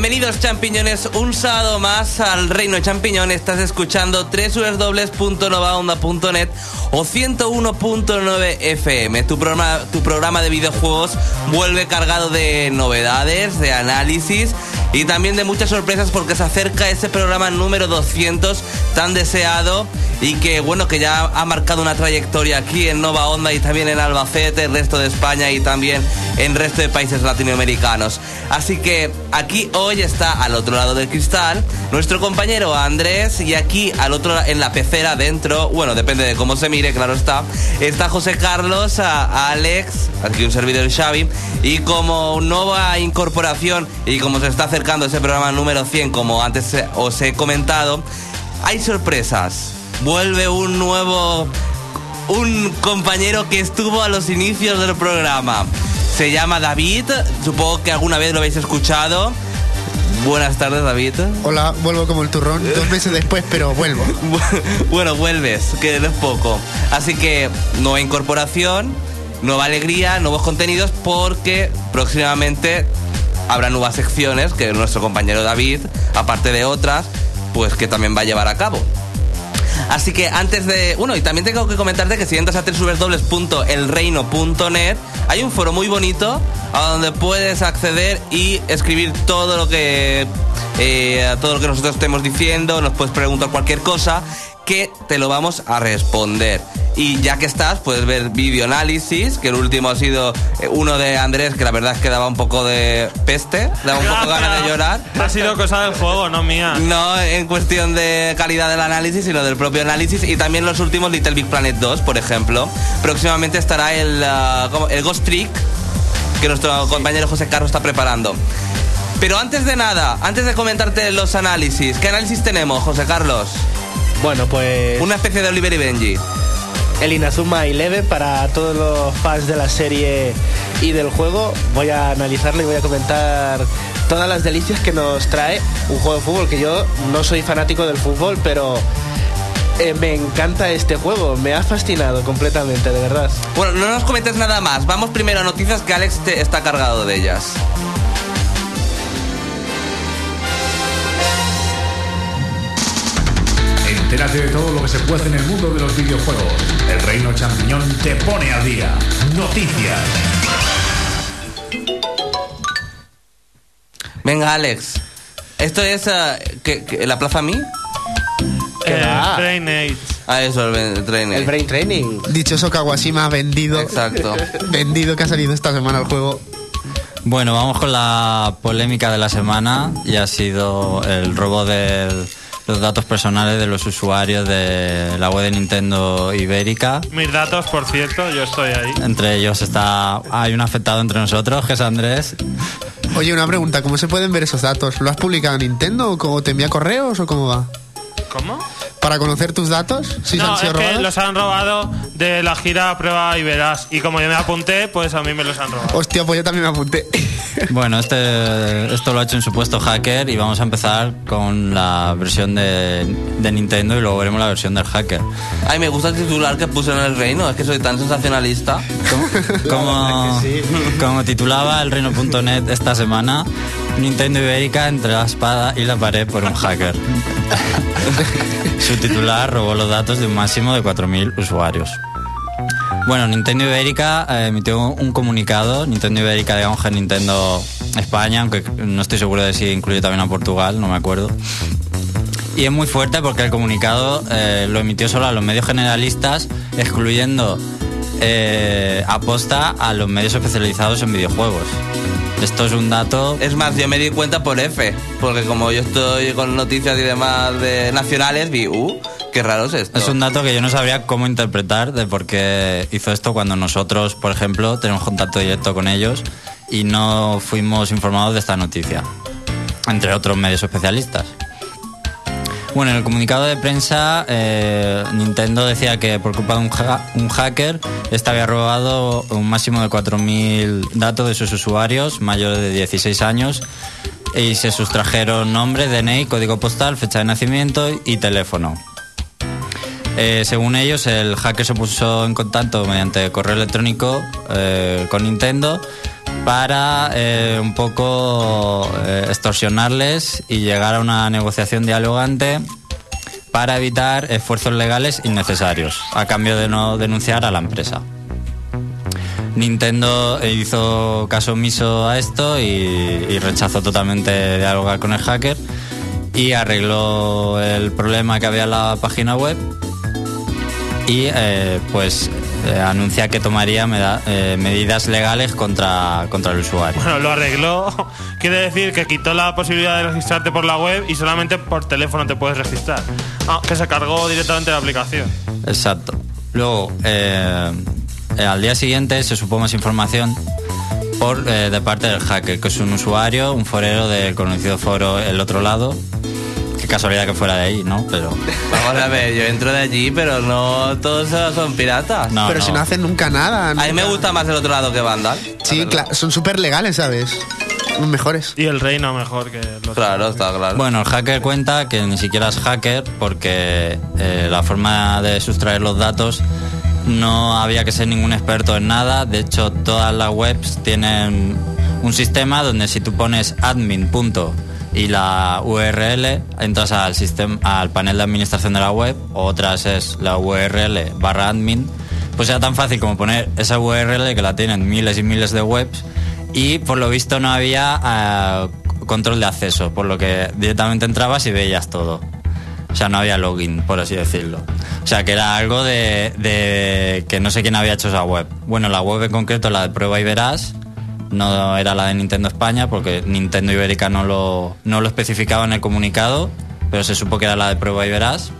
Bienvenidos champiñones, un sábado más al Reino Champiñón. Estás escuchando www.novaonda.net o 101.9 FM. Tu programa, tu programa de videojuegos vuelve cargado de novedades, de análisis y también de muchas sorpresas porque se acerca ese programa número 200 tan deseado y que bueno que ya ha marcado una trayectoria aquí en Nova Onda y también en Albacete, el resto de España y también en el resto de países latinoamericanos. Así que aquí hoy está al otro lado del cristal nuestro compañero Andrés y aquí al otro en la pecera dentro, bueno, depende de cómo se mire, claro está, está José Carlos, Alex, aquí un servidor Xavi y como nueva incorporación y como se está acercando ese programa número 100 como antes os he comentado, hay sorpresas vuelve un nuevo, un compañero que estuvo a los inicios del programa. Se llama David, supongo que alguna vez lo habéis escuchado. Buenas tardes, David. Hola, vuelvo como el turrón, dos meses después, pero vuelvo. bueno, vuelves, que es poco. Así que nueva incorporación, nueva alegría, nuevos contenidos, porque próximamente habrá nuevas secciones que nuestro compañero David, aparte de otras, pues que también va a llevar a cabo. Así que antes de. Bueno, y también tengo que comentarte que si entras a www.elreino.net hay un foro muy bonito a donde puedes acceder y escribir todo lo que. Eh, todo lo que nosotros estemos diciendo, nos puedes preguntar cualquier cosa que te lo vamos a responder. Y ya que estás, puedes ver videoanálisis, que el último ha sido eh, uno de Andrés, que la verdad es que daba un poco de peste, daba un poco ganas de llorar. Ha sido cosa del juego, no mía. No en cuestión de calidad del análisis, sino del propio análisis. Y también los últimos Little Big Planet 2, por ejemplo. Próximamente estará el, uh, el Ghost Trick, que nuestro compañero José Carlos está preparando. Pero antes de nada, antes de comentarte los análisis, ¿qué análisis tenemos, José Carlos? Bueno, pues. Una especie de Oliver y Benji. El Inazuma Eleven para todos los fans de la serie y del juego. Voy a analizarlo y voy a comentar todas las delicias que nos trae un juego de fútbol. Que yo no soy fanático del fútbol, pero eh, me encanta este juego, me ha fascinado completamente, de verdad. Bueno, no nos comentes nada más. Vamos primero a noticias que Alex te está cargado de ellas. Entérate de todo lo que se puede en el mundo de los videojuegos. El Reino Champiñón te pone al día. Noticias. Venga, Alex. ¿Esto es uh, la Plaza? El Brain Age. Ah, eso, el Brain El Brain Training. Dichoso Kawashima vendido. Exacto. vendido que ha salido esta semana el juego. Bueno, vamos con la polémica de la semana y ha sido el robo del los datos personales de los usuarios de la web de Nintendo Ibérica. Mis datos, por cierto, yo estoy ahí. Entre ellos está hay un afectado entre nosotros, que es Andrés. Oye, una pregunta, ¿cómo se pueden ver esos datos? ¿Lo has publicado en Nintendo o te envía correos o cómo va? ¿Cómo? para conocer tus datos? Si no, han sido es que los han robado de la gira Prueba y Verás. Y como yo me apunté, pues a mí me los han robado. Hostia, pues yo también me apunté. Bueno, este, esto lo ha hecho un supuesto hacker y vamos a empezar con la versión de, de Nintendo y luego veremos la versión del hacker. Ay, me gusta el titular que puse en el reino, es que soy tan sensacionalista. Como, como titulaba el reino.net esta semana, Nintendo Ibérica entre la espada y la pared por un hacker. Su titular robó los datos de un máximo de 4.000 usuarios. Bueno, Nintendo Ibérica eh, emitió un comunicado, Nintendo Ibérica, digamos que Nintendo España, aunque no estoy seguro de si incluye también a Portugal, no me acuerdo. Y es muy fuerte porque el comunicado eh, lo emitió solo a los medios generalistas, excluyendo eh, aposta a los medios especializados en videojuegos. Esto es un dato. Es más, yo me di cuenta por F, porque como yo estoy con noticias y demás de nacionales, vi, uh, qué es un dato que yo no sabría cómo interpretar de por qué hizo esto cuando nosotros, por ejemplo, tenemos contacto directo con ellos y no fuimos informados de esta noticia, entre otros medios especialistas. Bueno, en el comunicado de prensa, eh, Nintendo decía que por culpa de un, un hacker, este había robado un máximo de 4.000 datos de sus usuarios mayores de 16 años y se sustrajeron nombre, DNI, código postal, fecha de nacimiento y teléfono. Eh, según ellos, el hacker se puso en contacto mediante correo electrónico eh, con Nintendo para eh, un poco extorsionarles y llegar a una negociación dialogante para evitar esfuerzos legales innecesarios, a cambio de no denunciar a la empresa. Nintendo hizo caso omiso a esto y, y rechazó totalmente dialogar con el hacker y arregló el problema que había en la página web y eh, pues eh, anuncia que tomaría meda- eh, medidas legales contra, contra el usuario. Bueno, lo arregló. Quiere decir que quitó la posibilidad de registrarte por la web y solamente por teléfono te puedes registrar. Ah, que se cargó directamente la aplicación. Exacto. Luego, eh, al día siguiente se supo más información por, de parte del hacker, que es un usuario, un forero del conocido foro El Otro Lado. Qué casualidad que fuera de ahí, ¿no? Pero Vamos a ver, yo entro de allí, pero no todos son piratas. no, Pero si no hacen nunca nada. A mí me nunca. gusta más el otro lado que Vandal. Sí, verdad. cla- son súper legales, ¿sabes? Los mejores. Y el reino mejor que los Claro, está claro. Bueno, el hacker cuenta que ni siquiera es hacker porque eh, la forma de sustraer los datos no había que ser ningún experto en nada. De hecho, todas las webs tienen un sistema donde si tú pones admin. punto y la URL, entras al, sistema, al panel de administración de la web, otras es la URL barra admin, pues era tan fácil como poner esa URL que la tienen miles y miles de webs y por lo visto no había ah, control de acceso, por lo que directamente entrabas y veías todo. O sea, no había login, por así decirlo. O sea, que era algo de que no sé quién había hecho esa web. Bueno, la web en concreto, la de prueba y verás, no era la de Nintendo España, porque Nintendo Ibérica no lo, no lo especificaba en el comunicado, pero se supo que era la de prueba y verás.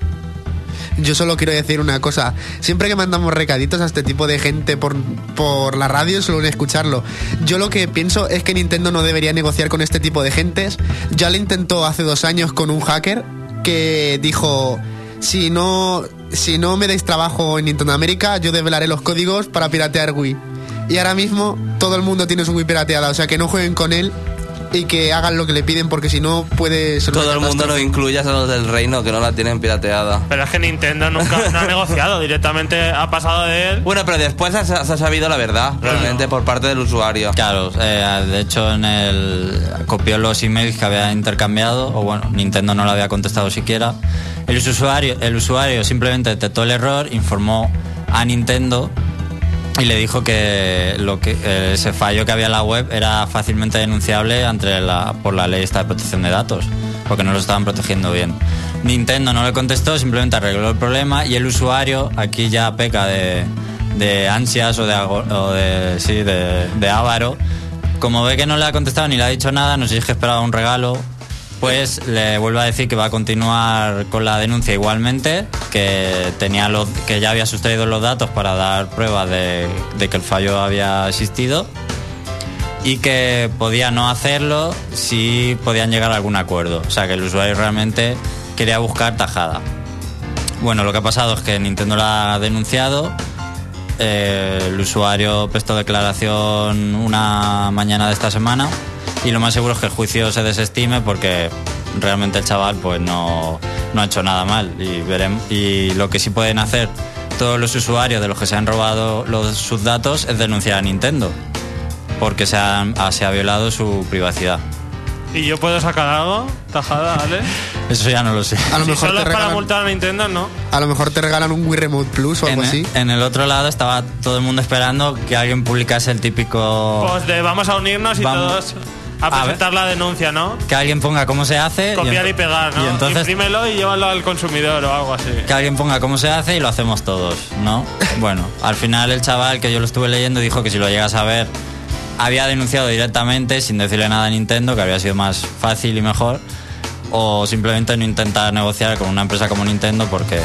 Yo solo quiero decir una cosa. Siempre que mandamos recaditos a este tipo de gente por, por la radio, suelen escucharlo. Yo lo que pienso es que Nintendo no debería negociar con este tipo de gentes. Ya lo intentó hace dos años con un hacker que dijo, si no, si no me dais trabajo en Nintendo América, yo develaré los códigos para piratear Wii. Y ahora mismo todo el mundo tiene su Wii pirateada, o sea que no jueguen con él y que hagan lo que le piden porque si no puede ser Todo el mundo lo incluyas a los del reino que no la tienen pirateada. Pero es que Nintendo nunca no ha negociado, directamente ha pasado de él. Bueno, pero después se ha, sabido la verdad, realmente, por parte del usuario. Claro, eh, de hecho en el copió los emails que había intercambiado, o bueno, Nintendo no lo había contestado siquiera. El usuario, el usuario simplemente detectó el error, informó a Nintendo y le dijo que, lo que eh, ese fallo que había en la web era fácilmente denunciable por la ley esta de protección de datos, porque no lo estaban protegiendo bien. Nintendo no le contestó, simplemente arregló el problema y el usuario aquí ya peca de, de ansias o de, o sí, de, de avaro. Como ve que no le ha contestado ni le ha dicho nada, nos dice que esperaba un regalo, pues le vuelve a decir que va a continuar con la denuncia igualmente, que tenía que ya había sustraído los datos para dar prueba de, de que el fallo había existido y que podía no hacerlo si podían llegar a algún acuerdo. O sea que el usuario realmente quería buscar tajada. Bueno, lo que ha pasado es que Nintendo la ha denunciado. eh, el usuario prestó declaración una mañana de esta semana y lo más seguro es que el juicio se desestime porque realmente el chaval pues no, no ha hecho nada mal y veremos y lo que sí pueden hacer todos los usuarios de los que se han robado los, sus datos es denunciar a Nintendo porque se, han- ah, se ha violado su privacidad. ¿Y yo puedo sacar algo? ¿Tajada, Ale? Eso ya no lo sé. A lo Si mejor solo te es para regalan- multar a Nintendo, ¿no? A lo mejor te regalan un Wii Remote Plus o algo En, así. en el otro lado estaba todo el mundo esperando que alguien publicase el típico... Pues de vamos a unirnos y Vamos. todos a presentar la denuncia, ¿no? Que alguien ponga cómo se hace. Copiar y pegar, ¿no? Y entonces Imprímelo y llévalo al consumidor o algo así. que alguien ponga cómo se hace y lo hacemos todos, ¿no? Bueno, al final el chaval que yo lo estuve leyendo dijo que si lo llegas a ver había denunciado directamente sin decirle nada a Nintendo, que había sido más fácil y mejor, o simplemente no intentar negociar con una empresa como Nintendo porque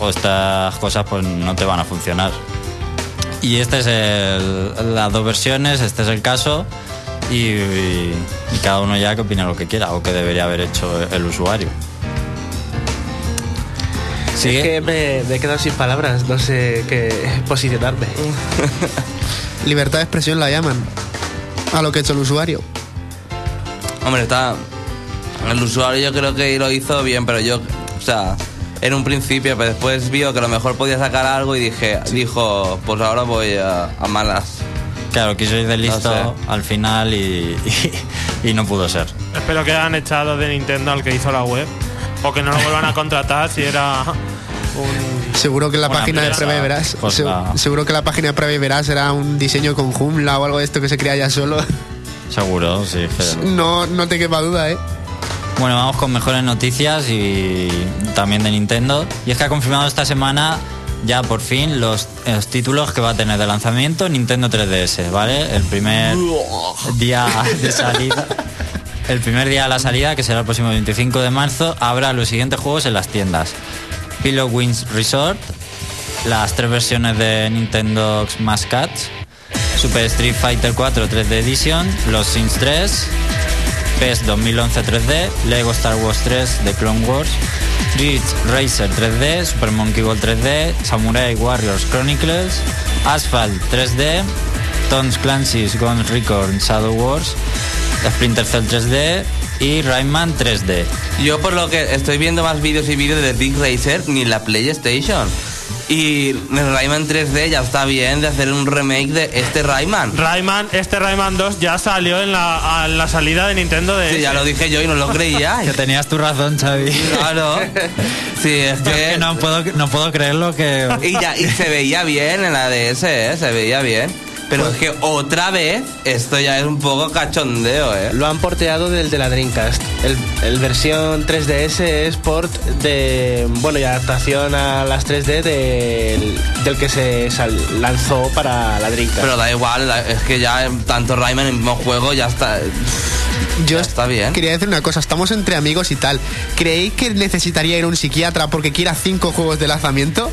o estas cosas pues no te van a funcionar. Y este es el, las dos versiones, este es el caso y, y- y cada uno ya que opine lo que quiera o que debería haber hecho el usuario. Sigue. Es que me, me he quedado sin palabras, no sé qué posicionarme. Libertad de expresión la llaman. A lo que ha hecho el usuario. Hombre, está. El usuario yo creo que lo hizo bien, pero yo. O sea, en un principio, pero después vio que a lo mejor podía sacar algo y dije, dijo, pues ahora voy a, a malas. Claro, quiso ir de listo sé. al final y, y- y no pudo ser. Espero que hayan echado de Nintendo al que hizo la web. O que no lo vuelvan a contratar si era un. Seguro que la página de empresa, y verás. pues se- la- Seguro que la página de y verás era un diseño con Joomla o algo de esto que se crea ya solo. Seguro, sí. que- No, no te quepa duda, ¿eh? Bueno, vamos con mejores noticias y también de Nintendo. Y es que ha confirmado esta semana ya por fin los, los títulos que va a tener de lanzamiento Nintendo 3DS, ¿vale? El primer día de salida. El primer día de la salida, que será el próximo 25 de marzo, habrá los siguientes juegos en las tiendas. Pillow Wings Resort, las tres versiones de Nintendo Smash Cats, Super Street Fighter 4 3D Edition, Los Sims 3, PES 2011 3D, Lego Star Wars 3 de Clone Wars, Ridge Racer 3D, Super Monkey Ball 3D, Samurai Warriors Chronicles, Asphalt 3D, Tom's Clancy's Ghost Recon Shadow Wars, Splinter Cell 3D y Rayman 3D. Yo por lo que estoy viendo más vídeos y vídeos de Big Racer ni la PlayStation. Y el Rayman 3D ya está bien de hacer un remake de este Rayman. Rayman, este Rayman 2 ya salió en la, a la salida de Nintendo de. Sí, ya lo dije yo y no lo Que creíais. tenías tu razón, Xavi. Claro. Sí, es Yo es que... que no puedo, no puedo creerlo que... Y, ya, y se veía bien en la DS, ¿eh? Se veía bien. Pero es que otra vez, esto ya es un poco cachondeo, ¿eh? Lo han porteado del de la Dreamcast. El, el versión 3DS es port de. Bueno, y adaptación a las 3D del, del que se sal- lanzó para la Dreamcast. Pero da igual, es que ya tanto Rayman en el mismo juego ya está... Yo está bien. Quería decir una cosa, estamos entre amigos y tal. ¿Creéis que necesitaría ir a un psiquiatra porque quiera cinco juegos de lanzamiento?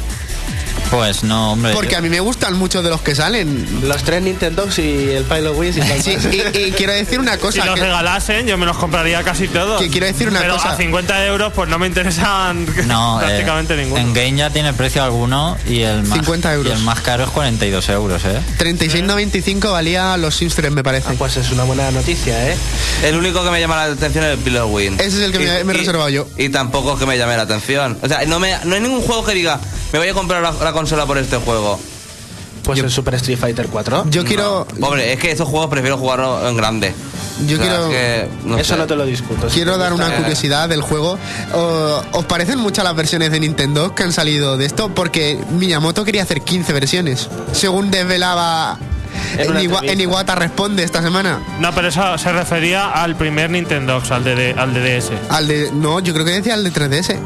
Pues no, hombre. Porque a mí me gustan mucho de los que salen. Los tres Nintendogs y el Pilot Wings y. Sí, y, y quiero decir una Si cosa. los que- regalasen, yo me los compraría casi todos. Que quiero decir una Pero cosa. a 50 euros, pues no me interesan No, eh, prácticamente ninguno. En Game ya tiene precio alguno y el más, 50 euros. Y el más caro es 42 euros, ¿eh? 36.95 valía los Sims 3, me parece. Ah, pues es una buena noticia, ¿eh? El único que me llama la atención es el Pillar Win. Ese es el que me- me he reservado yo. Y tampoco que me llame la atención. O sea, no, me, no hay ningún juego que diga, me voy a comprar la, la consola por este juego. Pues el Super Street Fighter 4. Yo quiero. Hombre, es que esos juegos prefiero jugarlo en grande. Yo O sea, quiero- es que, no Eso sé. no te lo discuto. Quiero dar una curiosidad del juego. ¿Os parecen muchas las versiones de Nintendo que han salido de esto? Porque Miyamoto quería hacer 15 versiones. Según desvelaba En Iwa- en Iwata Responde esta semana. No, pero eso se refería al primer Nintendo, al de, al de DS. Al de. No, yo creo que decía al de 3DS.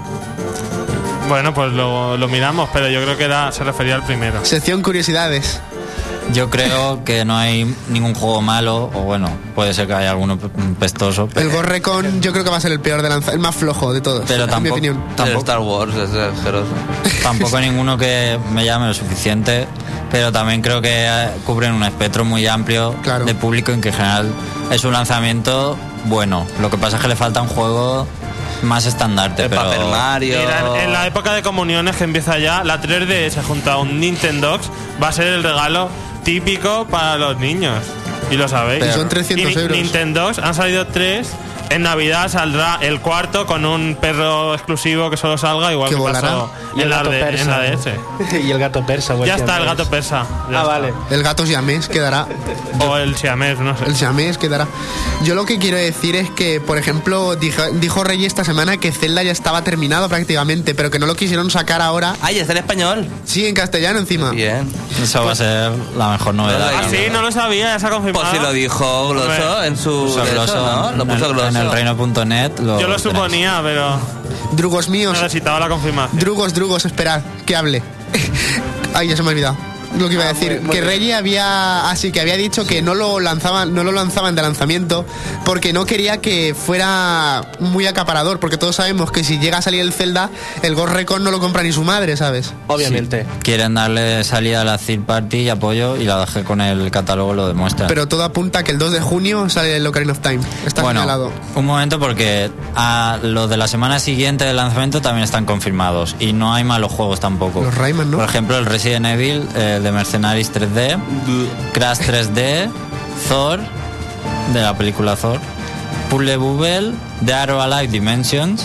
Bueno, pues lo, lo miramos, pero yo creo que era, se refería al primero. Sección curiosidades. Yo creo que no hay ningún juego malo, o bueno, puede ser que haya alguno pe- pestoso, El pero, Gorrecon yo creo que va a ser el peor de lanzar, el más flojo de todos, pero en mi opinión. El tampoco, Star Wars es asqueroso. tampoco ninguno que me llame lo suficiente, pero también creo que eh, cubren un espectro muy amplio Claro. de público en que en general es un lanzamiento bueno. Lo que pasa es que le falta un juego más estandarte, El pero Paper Mario. Mira, en, en la época de comuniones que empieza ya, la 3DS junto a un Nintendo va a ser el regalo típico para los niños. Y lo sabéis. Son 300 Y ni- euros. Nintendo han salido tres. En Navidad saldrá el cuarto con un perro exclusivo que solo salga, igual Que que pasó Y el en la, gato de- en persa. la DS. y el gato persa. o el Ya está el gato persa. ya Ah, está. vale. El gato siamés quedará. O el siamés, no sé. El siamés quedará. Yo lo que quiero decir es que, por ejemplo, dijo, dijo Rey esta semana que Zelda ya estaba terminado prácticamente, pero que no lo quisieron sacar ahora. Ay, está en español. Sí, en castellano encima. Bien. eso va a ser la mejor novedad. No, Ah, sí, no lo sabía, ya se ha confirmado. Pues si lo dijo Gloso en su. Gloso ¿no? Lo puso Gloso. En el reino.net. Lo Yo lo suponía, pero Drugos míos. necesitaba la confirmación. Drugos, drugos, esperad, que hable. Ay, ya se me ha olvidado. Lo que iba a Ah, decir, muy- muy que. Reggie había así que había dicho que no lo lanzaban, no lo lanzaban de lanzamiento porque no quería que fuera muy acaparador, porque todos sabemos que si llega a salir el Zelda, el Ghost Recon no lo compra ni su madre, ¿sabes? Obviamente. Quieren darle salida a la third party y apoyo y la dejé con el catálogo lo demuestra. Pero todo apunta a que el 2 de junio sale el Ocarina of Time. Está bueno, señalado. un momento porque a los de la semana siguiente del lanzamiento también están confirmados y no hay malos juegos tampoco. Los Rayman, ¿no? Por ejemplo, el Resident Evil eh, de Mercenaries 3D, Crash 3D, Thor de la película Thor, Puzzle Bubble, The Arrow Alive Dimensions,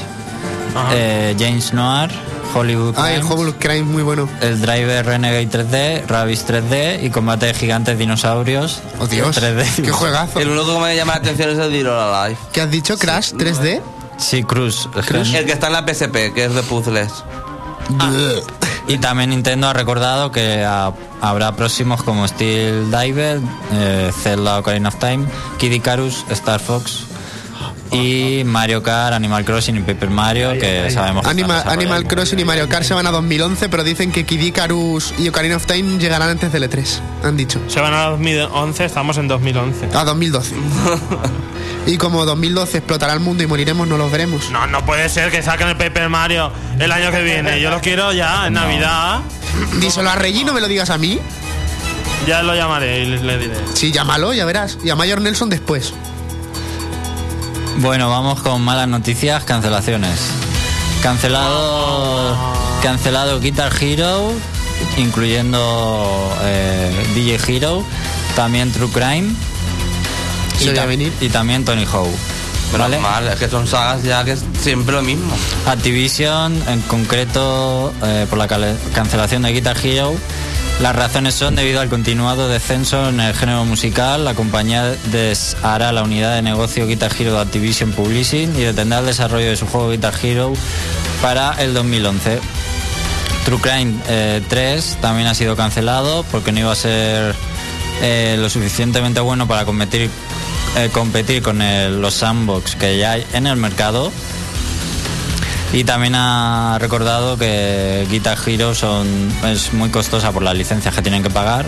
eh, James Noir, Hollywood Ah, el Hollywood Crime muy bueno. el Driver Renegade 3D, Rabbids 3D y Combate de Gigantes Dinosaurios Oh, Dios. 3D. Qué juegazo. El único que me llama la atención es el or Alive. ¿Qué has dicho? ¿Crash 3D? Sí, Cruz. El que está en la PSP, que es de puzzles. Y también Nintendo ha recordado que ha- habrá próximos como Steel Diver, eh, Zelda Ocarina of Time, Kid Icarus, Star Fox y Mario Kart, Animal Crossing y Paper Mario, que sabemos que Animal. Crossing y Mario Kart se van a 2011, pero dicen que Kid Icarus y Ocarina of Time llegarán antes del E3. Han dicho. Se van a 2011, estamos en 2011. A 2012. y como 2012 explotará el mundo y moriremos, no los veremos. No, no puede ser que saquen el Paper Mario el año que viene. Yo lo quiero ya, en Navidad. Díselo a Reggie, no me lo digas a mí. Ya lo llamaré y le, le diré. Sí, llámalo, ya verás. Y a Mayor Nelson después. Bueno, vamos con malas noticias, cancelaciones. Cancelado, cancelado Guitar Hero, incluyendo eh, DJ Hero, también True Crime y, ta- también Tony Hawk. Pero ¿Vale? mal, es que son sagas ya que es siempre lo mismo. Activision, en concreto, eh, por la cancelación de Guitar Hero. Las razones son debido al continuado descenso en el género musical. La compañía deshará la unidad de negocio Guitar Hero de Activision Publishing y detendrá el desarrollo de su juego Guitar Hero para el 2011. True Crime eh, 3 también ha sido cancelado porque no iba a ser eh, lo suficientemente bueno para competir, eh, con los sandbox que ya hay en el mercado. Y también ha recordado que Guitar Hero son, es muy costosa por las licencias que tienen que pagar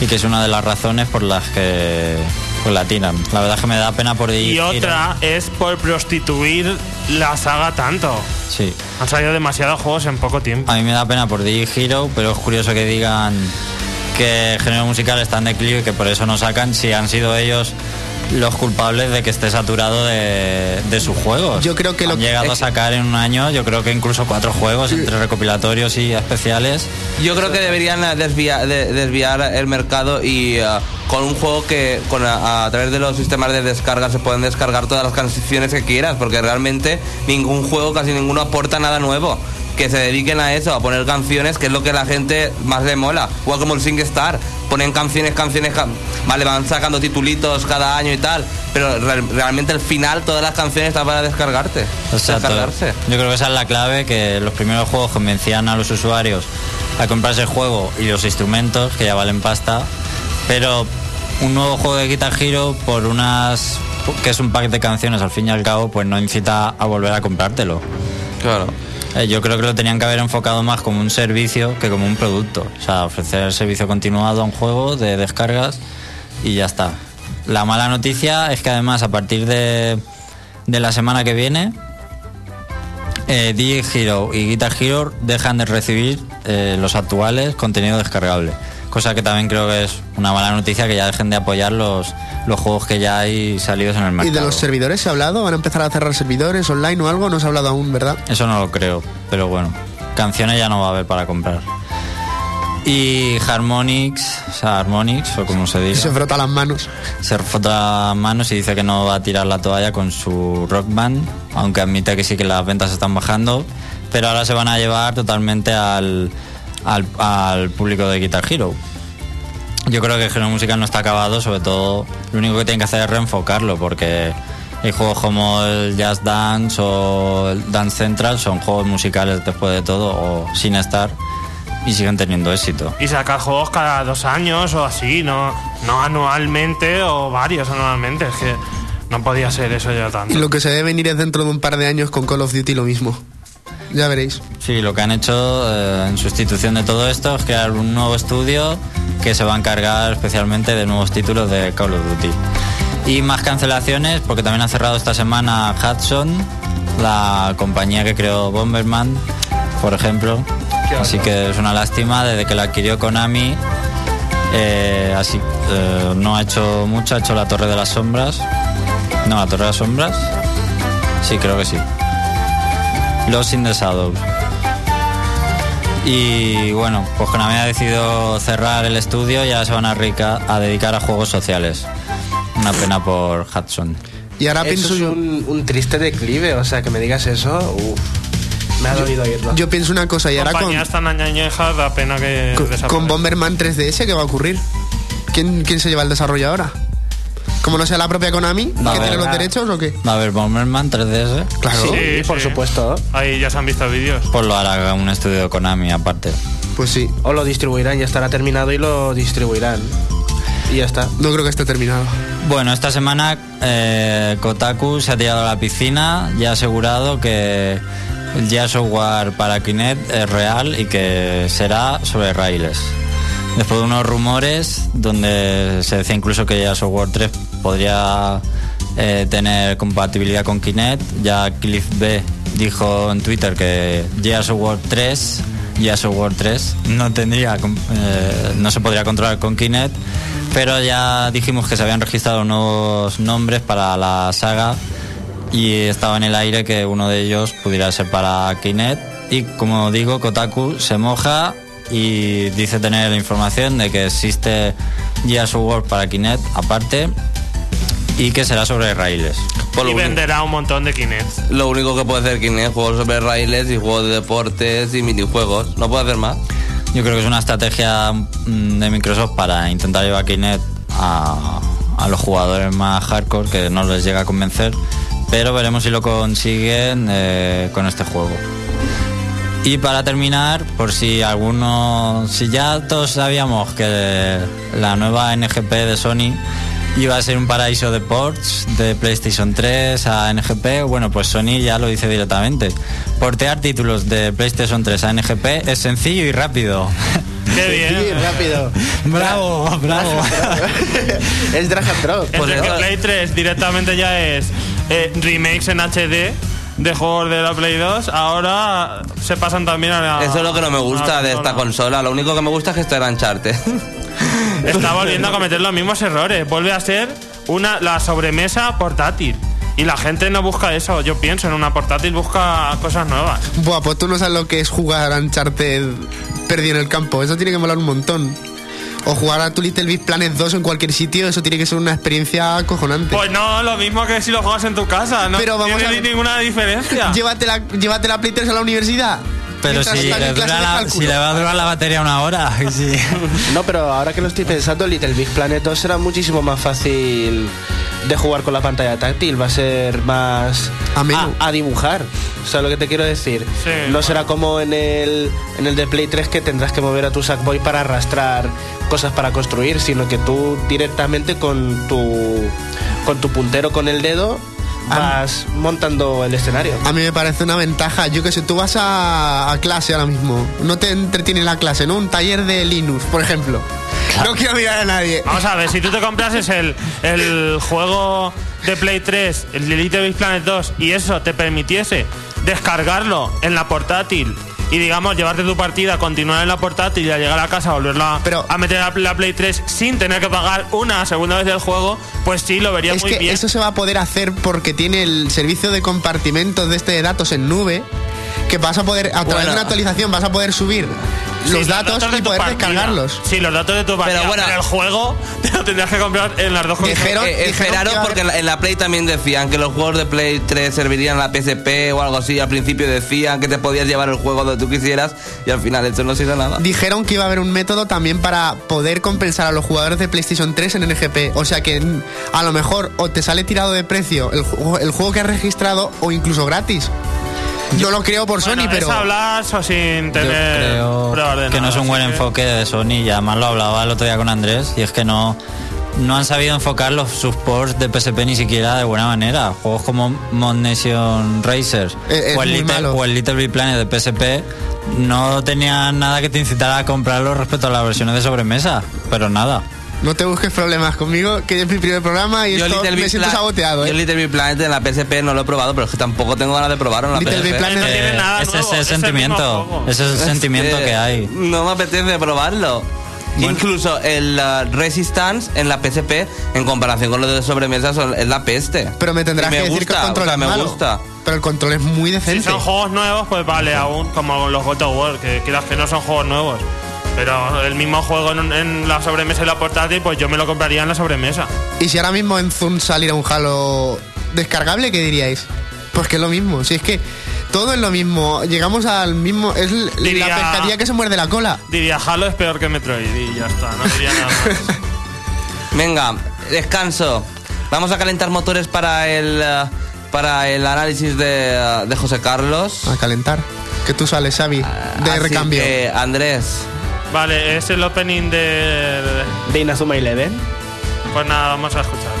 y que es una de las razones por las que pues, la tiran. La verdad es que me da pena por Y Hero. otra es por prostituir la saga tanto. Sí. Han salido demasiados juegos en poco tiempo. A mí me da pena por DJ Hero, pero es curioso que digan que el género musical está en declive y que por eso no sacan si han sido ellos los culpables de que esté saturado de, de sus juegos. Yo creo que lo han que- llegado a sacar en un año, yo creo que incluso cuatro juegos entre recopilatorios y especiales. Yo creo que deberían eh, desviar, de- desviar el mercado y eh, con un juego que con a, a través de los sistemas de descarga se pueden descargar todas las canciones que quieras, porque realmente ningún juego, casi ninguno aporta nada nuevo. Que se dediquen a eso, a poner canciones, que es lo que la gente más le mola. Igual como el SingStar, ponen canciones, canciones, ca- vale, van sacando titulitos cada año y tal, pero real- realmente al final todas las canciones están para descargarte. Descargarse. Yo creo que esa es la clave, que los primeros juegos convencían a los usuarios a comprarse el juego y los instrumentos, que ya valen pasta, pero un nuevo juego de Guitar Hero por unas que es un pack de canciones al fin y al cabo, pues no incita a volver a comprártelo. Claro. Eh, yo creo que lo tenían que haber enfocado más como un servicio que como un producto. O sea, ofrecer el servicio continuado a un juego de descargas y ya está. La mala noticia es que además a partir de, de la semana que viene, eh, DJ Hero y Guitar Hero dejan de recibir eh, los actuales contenido descargable. Cosa que también creo que es una mala noticia que ya dejen de apoyar los, los juegos que ya hay salidos en el ¿Y mercado. de los servidores se ha hablado? ¿Van a empezar a cerrar servidores online o algo? No se ha hablado aún, ¿verdad? Eso no lo creo, pero bueno, canciones ya no va a haber para comprar. Y Harmonix, o sea, Harmonix, o como se Y dice, se frota las manos. se frota las manos y dice que no va a tirar la toalla con su rock band, aunque admite que sí que las ventas están bajando, pero ahora se van a llevar totalmente al, al, al público de Guitar Hero. Yo creo que el género musical no está acabado, sobre todo lo único que tienen que hacer es reenfocarlo, porque hay juegos como el Jazz Dance o el Dance Central son juegos musicales después de todo, o sin estar, y siguen teniendo éxito. Y sacar juegos cada dos años o así, no, no anualmente o varios anualmente. Es que no podía ser eso ya Y tanto. lo que se debe venir es dentro de un par de años con Call of Duty lo mismo. Ya veréis. Sí, lo que han hecho eh, en sustitución de todo esto es crear un nuevo estudio que se va a encargar especialmente de nuevos títulos de Call of Duty. Y más cancelaciones, porque también ha cerrado esta semana Hudson, la compañía que creó Bomberman, por ejemplo. Así que es una lástima, desde que la adquirió Konami, eh, así eh, no ha hecho mucho, ha hecho la Torre de las Sombras. No, la Torre de las Sombras. Sí, creo que sí. Los in the. Y bueno, pues Konami ha decidido cerrar el estudio y ahora se van a, rica- a dedicar a juegos sociales. Una pena por Hudson. Y ahora Eso pienso es yo. un, un triste declive, o sea, que me digas eso, uf, Me ha dolido oírlo. Yo pienso una cosa y ahora con, Compañías tan añeñejas, da pena que con, desaparezcan. con Bomberman 3DS, ¿qué va a ocurrir? ¿Quién, quién se lleva el desarrollo ahora? ¿Como no sea la propia Konami, que tiene los derechos o qué? Va a haber Bomberman 3DS. Claro. Sí, por supuesto. Ahí ya se han visto vídeos. Pues lo hará un estudio de Konami aparte. Pues sí. O lo distribuirán, ya estará terminado y lo distribuirán. Y ya está. No creo que esté terminado. Bueno, esta semana eh, Kotaku se ha tirado a la piscina y ha asegurado que el Software para Kinect es real y que será sobre raíles. Después de unos rumores donde se decía incluso que Gears Software 3 podría eh, tener compatibilidad con Kinect, ya Cliff B dijo en Twitter que Gears Software 3 Gears Software 3 no tendría eh, no se podría controlar con Kinect pero ya dijimos que se habían registrado nuevos nombres para la saga y estaba en el aire que uno de ellos pudiera ser para Kinect. Y como digo Kotaku se moja y dice tener la información de que existe Gears of War para Kinect aparte y que será sobre raíles. Y venderá un montón de Kinect. lo único que puede hacer Kinect, juegos sobre raíles y juegos de deportes y minijuegos. No puede hacer más. Yo creo que es una estrategia mm, de Microsoft para intentar llevar Kinect a, a los jugadores más hardcore que no les llega a convencer, pero veremos si lo consiguen eh, con este juego. Y para terminar, por si alguno, si ya todos sabíamos que la nueva NGP de Sony iba a ser un paraíso de ports de PlayStation 3 a NGP, bueno, pues Sony ya lo dice directamente. Portear títulos de PlayStation 3 a NGP es sencillo y rápido. Qué bien. Sí, rápido. bravo, bravo. es drag and drop. Pues Entre que Play 3 directamente ya es eh, remakes en HD de juegos de la Play 2, ahora se pasan también a la. Eso es lo que no me gusta de esta consola. Lo único que me gusta es que esto era Uncharted. Está volviendo a cometer los mismos errores. Vuelve a ser una la sobremesa portátil. Y la gente no busca eso. Yo pienso en una portátil, busca cosas nuevas. Buah, pues tú no sabes lo que es jugar a Uncharted perdido en el campo. Eso tiene que molar un montón. O jugar a tu Little Big Planet 2 en cualquier sitio, eso tiene que ser una experiencia acojonante. Pues no, lo mismo que si lo juegas en tu casa. No Pero vamos tiene a- ninguna diferencia. llévate, la, llévate la Play 3 a la universidad. Pero si le, dura la, si le va a durar la batería una hora. sí. No, pero ahora que lo estoy pensando, Little Big Planet 2 será muchísimo más fácil de jugar con la pantalla táctil. Va a ser más a, a dibujar. ¿Sabes lo que te quiero decir? Sí, no bueno. será como en el, en el de Play 3 que tendrás que mover a tu Sackboy para arrastrar cosas para construir, sino que tú directamente con tu, con tu puntero con el dedo vas montando el escenario. A mí me parece una ventaja. Yo que sé, tú vas a, a clase ahora mismo. No te entretiene la clase, ¿no? Un taller de Linux, por ejemplo. No quiero mirar a nadie. Vamos a ver, si tú te comprases el, el juego de Play 3, el Little Big Planet 2, y eso te permitiese descargarlo en la portátil y digamos llevarte tu partida, continuar en la portátil y al llegar a casa volverla Pero- a meter a la Play 3 sin tener que pagar una segunda vez del juego, pues sí, lo vería Es muy que bien. eso se va a poder hacer porque tiene el servicio de compartimentos de este de datos en nube. Que vas a poder, a través Bueno. de una actualización, vas a poder subir Los datos de y tu poder partida. descargarlos. Sí, los datos de tu partida. Pero, bueno. el juego te lo tendrías que comprar en las dos consolas. Dijeron- Eh, esperaros que porque en la, en la Play también decían que los juegos de Play 3 servirían a la PSP o algo así. Al principio decían que te podías llevar el juego donde tú quisieras y al final esto no sirve nada. Dijeron que iba a haber un método también para poder compensar a los jugadores de PlayStation 3 en NGP. O sea que a lo mejor o te sale tirado de precio el, juego- el juego que has registrado o incluso gratis. No lo creo por Bueno, Sony, pero. es hablar o sin Yo tener creo pruebas de que no es un buen que- enfoque de Sony y además lo hablaba el otro día con Andrés y es que no, no han sabido enfocar los sus ports de PSP ni siquiera de buena manera. Juegos como Mod Nation Racers Eh, es o, el Little, malo. o el Little Big Planet de PSP no tenían nada que te incitara a comprarlo respecto a las versiones de sobremesa, pero nada. No te busques problemas conmigo, que es mi primer programa y Yo esto, me siento Pla- saboteado. yo ¿eh? Little Big Planet en la PSP no lo he probado, pero es que tampoco tengo ganas de probarlo en la Little Big PSP. Planet- No tiene nada ese nuevo, es el es el sentimiento, ese es el sentimiento Eh, que hay. No me apetece probarlo. Incluso el uh, Resistance en la PSP, en comparación con lo de sobremesa, son- es la peste. Pero me tendrás que decir que el control o sea, es me malo. gusta. Pero el control es muy Si decente. son juegos nuevos, pues vale, aún, como los God of War, que quieras que no son juegos nuevos. Pero el mismo juego en, en la sobremesa y la portátil, pues yo me lo compraría en la sobremesa. Y si ahora mismo en Zoom saliera un Halo descargable, ¿qué diríais? Pues que es lo mismo. Si es que Todo es lo mismo. Llegamos al mismo. Es Diría- la pescadilla que se muerde la cola. Diría Halo es peor que Metroid y ya está, no diría nada más. Venga, descanso. Vamos a calentar motores para el eh, para el análisis de, eh, de José Carlos. A calentar. Que tú sales, Xavi. De Así recambio. que, Andrés, Vale, es el opening de... De Inazuma Eleven. Pues nada, vamos a escuchar.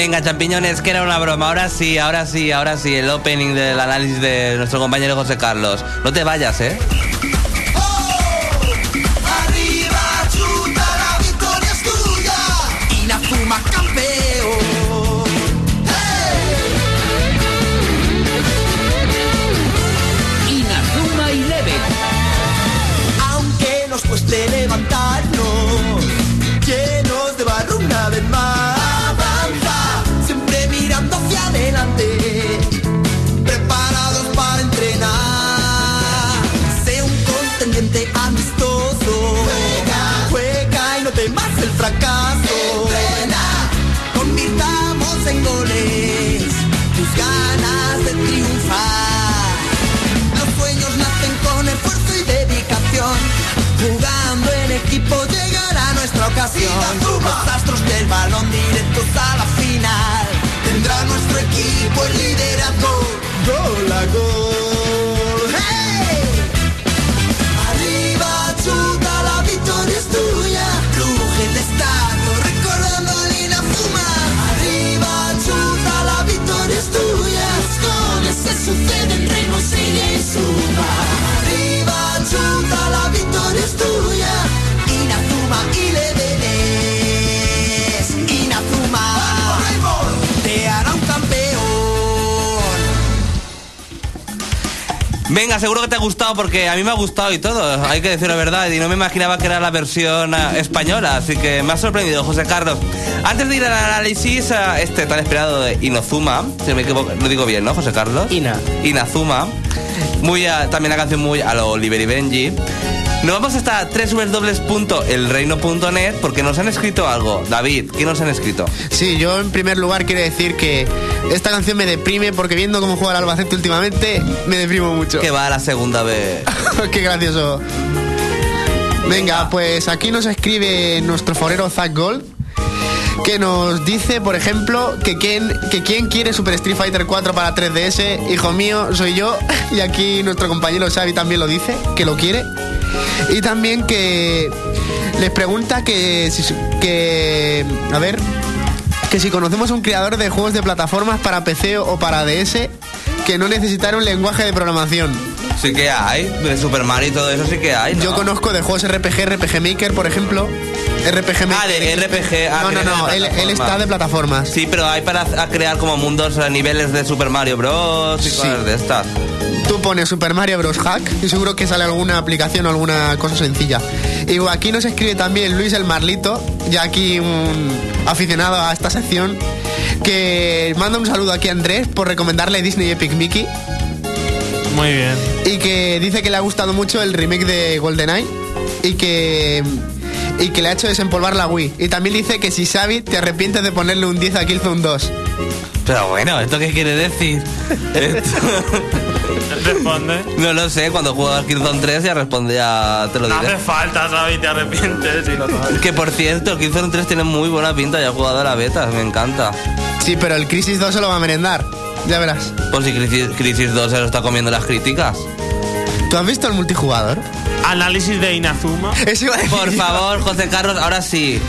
Venga, champiñones, que era una broma. Ahora sí, ahora sí, ahora sí. El opening del análisis de nuestro compañero José Carlos. No te vayas, ¿eh? Ocasión. Los astros del balón directos a la final. Tendrá nuestro equipo el Venga, seguro que te ha gustado porque a mí me ha gustado y todo. Hay que decir la verdad. Y no me imaginaba que era la versión eh, española. Así que me ha sorprendido, José Carlos. Antes de ir al análisis, eh, este tan esperado de Inozuma. Si no me equivoco, lo digo bien, ¿no, José Carlos? Ina. Inazuma. Muy a- también la canción muy a lo Oliver y Benji. Nos vamos hasta www.elreino.net porque nos han escrito algo. David, ¿qué nos han escrito? Sí, yo en primer lugar quiero decir que esta canción me deprime porque viendo cómo juega el Albacete últimamente, me deprimo mucho. Que va a la segunda vez. Qué gracioso. Venga, pues aquí nos escribe nuestro forero Zack Gold. Que nos dice, por ejemplo, que quién, que quién quiere Super Street Fighter 4 para 3DS. Hijo mío, soy yo. Y aquí nuestro compañero Xavi también lo dice, que lo quiere. Y también que les pregunta que, que a ver, que si conocemos un creador de juegos de plataformas para PC o para DS que no necesitara un lenguaje de programación. Sí que hay. De Super Mario y todo eso sí que hay. ¿no? Yo conozco de juegos RPG, RPG Maker, por ejemplo. RPG Maker. Ah, de RPG. ah, no, no, no, él, está de plataformas. Sí, pero hay para crear como mundos a niveles de Super Mario Bros. y Sí. cosas de estas. Tú pones Super Mario Bros. Hack y seguro que sale alguna aplicación o alguna cosa sencilla. Y aquí nos escribe también Luis el Marlito, ya aquí un aficionado a esta sección, que manda un saludo aquí a Andrés por recomendarle Disney Epic Mickey Muy bien. y que dice que le ha gustado mucho el remake de GoldenEye y que y que le ha hecho desempolvar la Wii. Y también dice que si Xavi te arrepientes de ponerle un 10 a Killzone 2. Pero bueno, ¿esto qué quiere decir? Esto- Responde. no lo sé, cuando juego al Killzone 3 ya responde, ya te lo No hace diré. falta, ¿sabes? Te arrepientes y lo sabes. Que por cierto, el Killzone 3 tiene muy buena pinta, ya he jugado a la beta, me encanta. Sí, pero el Crisis 2 se lo va a merendar. Ya verás. Por si Crisis, Crisis 2 se lo está comiendo las críticas. ¿Tú has visto el multijugador? Análisis de Inazuma. Eso iba a decir Por yo. favor, José Carlos, ahora sí.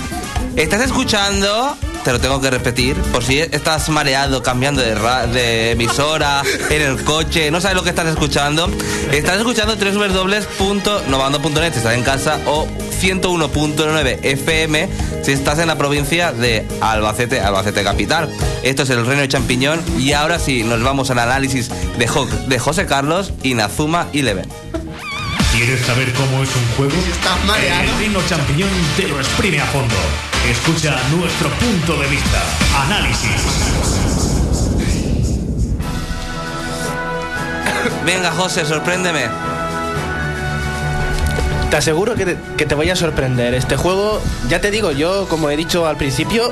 Estás escuchando, te lo tengo que repetir, por si estás mareado cambiando de, ra- de emisora, en el coche, no sabes lo que estás escuchando. Estás escuchando www.novando.net si estás en casa o 101.9 FM si estás en la provincia de Albacete, Albacete Capital. Esto es el Reino de Champiñón y ahora sí, nos vamos al análisis de, Jo- de José Carlos y Nazuma Eleven. ¿Quieres saber cómo es un juego? estás mareado. El reino champiñón te lo exprime a fondo. Escucha nuestro punto de vista. Análisis. Venga, José, sorpréndeme. Te aseguro que te, que te voy a sorprender. Este juego, ya te digo, yo, como he dicho al principio,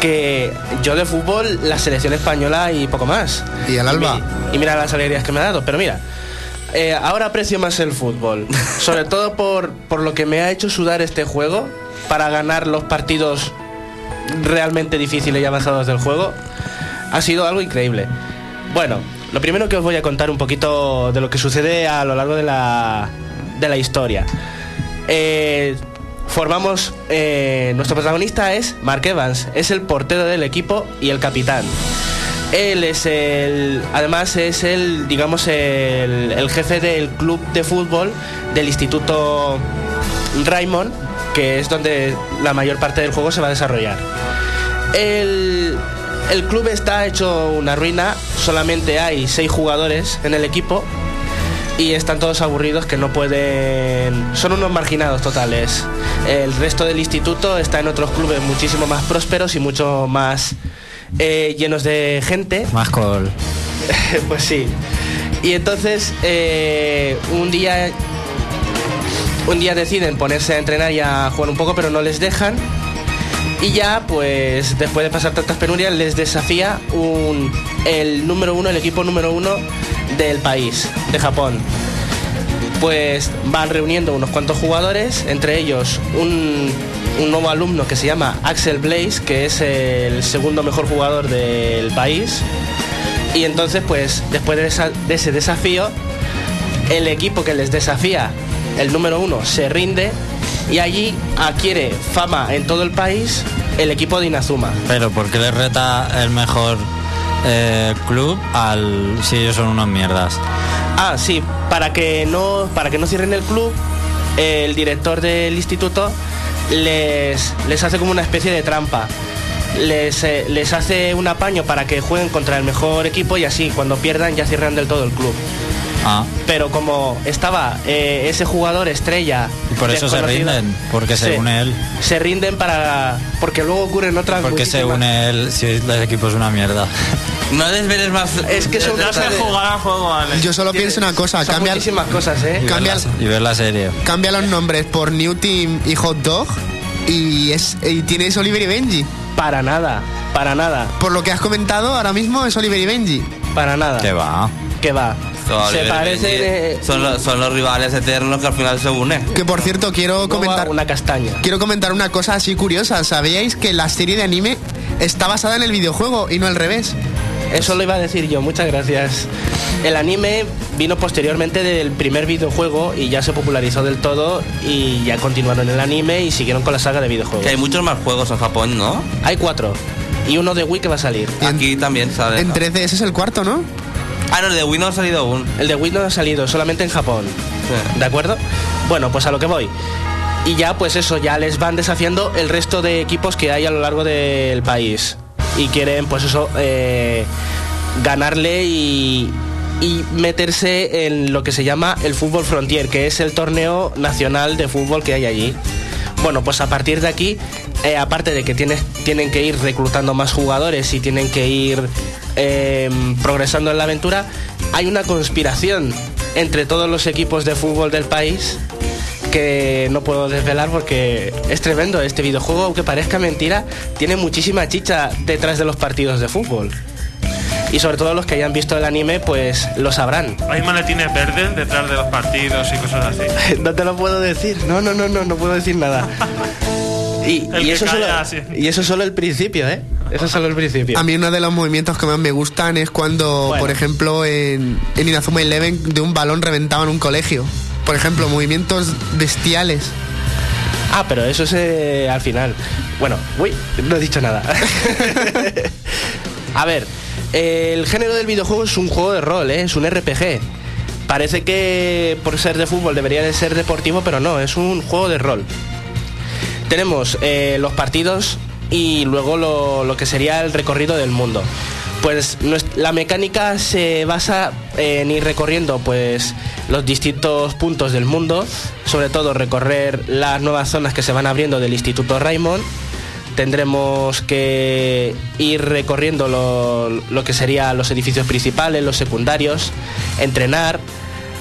que yo de fútbol, la selección española y poco más. Y el Alba. Y, mira las alegrías que me ha dado. Pero mira, eh, ahora aprecio más el fútbol. Sobre todo por, por lo que me ha hecho sudar este juego para ganar los partidos realmente difíciles y avanzados del juego. Ha sido algo increíble. Bueno, lo primero que os voy a contar un poquito de lo que sucede a lo largo de la, de la historia. Eh, formamos. eh, nuestro protagonista es Mark Evans, es el portero del equipo y el capitán. Él es el. Además, es el, digamos, el, el jefe del club de fútbol del Instituto Raymond, que es donde la mayor parte del juego se va a desarrollar. El, el club está hecho una ruina, solamente hay seis jugadores en el equipo y están todos aburridos que no pueden... Son unos marginados totales. El resto del instituto está en otros clubes muchísimo más prósperos y mucho más eh, llenos de gente. Más col. pues sí. Y entonces eh, un día un día deciden ponerse a entrenar y a jugar un poco, pero no les dejan. Y ya, pues, después de pasar tantas penurias, les desafía un, el número uno, el equipo número uno del país, de Japón. Pues van reuniendo unos cuantos jugadores, entre ellos un, un nuevo alumno que se llama Axel Blaze, que es el segundo mejor jugador del país. Y entonces, pues, después de, esa- de ese desafío, el equipo que les desafía, el número uno, se rinde y allí adquiere fama en todo el país el equipo de Inazuma. Pero ¿por qué le reta el mejor eh, club al si ellos son unos mierdas? Ah, sí, para que no, para que no cierren el club, el director del instituto les, les hace como una especie de trampa. Les, eh, les hace un apaño para que jueguen contra el mejor equipo y así cuando pierdan ya cierran del todo el club. Ah, Pero como estaba eh, ese jugador estrella. y por eso se rinden, porque se Sí. une él. Se rinden para. Porque luego ocurren otras Porque se une él si el equipo es una mierda. No desveles más. Es que son No cosas de- jugar al juego, Alex. Yo solo pienso una cosa, Son cambia, muchísimas cosas, ¿eh? Y ver, la, y ver la serie. cambia los nombres por New Team y Hot Dog y, es, y tienes Oliver y Benji. Para nada, para nada, Por lo que has comentado, ahora mismo es Oliver y Benji. para nada. Que va. Que va. Son, se parece. son, los, son los rivales eternos que al final se unen. Que por cierto, quiero comentar, una castaña. quiero comentar una cosa así curiosa. ¿Sabíais que la serie de anime está basada en el videojuego y no al revés? Eso lo iba a decir yo, muchas gracias. El anime vino posteriormente del primer videojuego y ya se popularizó del todo y ya continuaron en el anime y siguieron con la saga de videojuegos. Que hay muchos más juegos en Japón, ¿no? Hay cuatro. Y uno de Wii que va a salir. Y Aquí también sale. En 13 ese es el cuarto, ¿no? Ah, no, el de Wii no ha salido aún. El de Wii no ha salido, solamente en Japón. Sí. ¿De acuerdo? Bueno, pues a lo que voy. Y ya, pues eso, ya les van desafiando el resto de equipos que hay a lo largo del país. Y quieren, pues eso, eh, ganarle y, meterse en lo que se llama el Fútbol Frontier, que es el torneo nacional de fútbol que hay allí. Bueno, pues a partir de aquí, eh, aparte de que tienes, tienen que ir reclutando más jugadores y tienen que ir eh, progresando en la aventura, hay una conspiración entre todos los equipos de fútbol del país que no puedo desvelar porque es tremendo. Este videojuego, aunque parezca mentira, tiene muchísima chicha detrás de los partidos de fútbol. Y sobre todo los que hayan visto el anime, pues lo sabrán. Hay maletines verdes detrás de los partidos y cosas así. No te lo puedo decir. No, no, no, no, no puedo decir nada. Y, eso solo, y eso solo el principio, ¿eh? Eso es solo el principio. A mí uno de los movimientos que más me gustan es cuando, Bueno. por ejemplo, en, en Inazuma Eleven de un balón reventaban un colegio. Por ejemplo, movimientos bestiales. Ah, pero eso es eh, al final. Bueno, uy, no he dicho nada. A ver, el género del videojuego es un juego de rol, ¿eh? es un RPG. Parece que por ser de fútbol debería de ser deportivo, pero no, es un juego de rol. Tenemos eh, los partidos y luego lo, lo que sería el recorrido del mundo. Pues la mecánica se basa en ir recorriendo pues los distintos puntos del mundo, sobre todo recorrer las nuevas zonas que se van abriendo del Instituto Raymond. Tendremos que ir recorriendo lo, lo que serían los edificios principales, los secundarios, entrenar,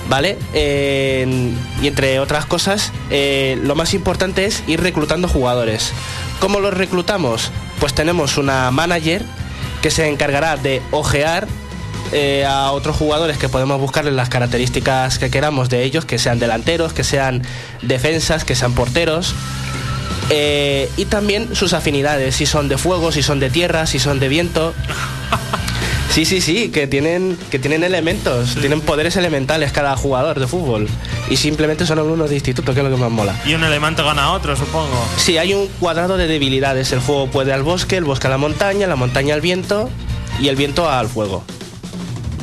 ¿vale? Eh, y entre otras cosas, eh, lo más importante es ir reclutando jugadores. ¿Cómo los reclutamos? Pues tenemos una manager que se encargará de ojear eh, a otros jugadores que podemos buscarles las características que queramos de ellos, que sean delanteros, que sean defensas, que sean porteros. Eh, y también sus afinidades, si son de fuego, si son de tierra, si son de viento. Sí, sí, sí, que tienen, que tienen elementos, tienen poderes elementales cada jugador de fútbol. Y simplemente son alumnos de instituto, que es lo que más mola. Y un elemento gana a otro, supongo. Sí, hay un cuadrado de debilidades. El fuego puede al bosque, el bosque a la montaña, la montaña al viento y el viento al fuego.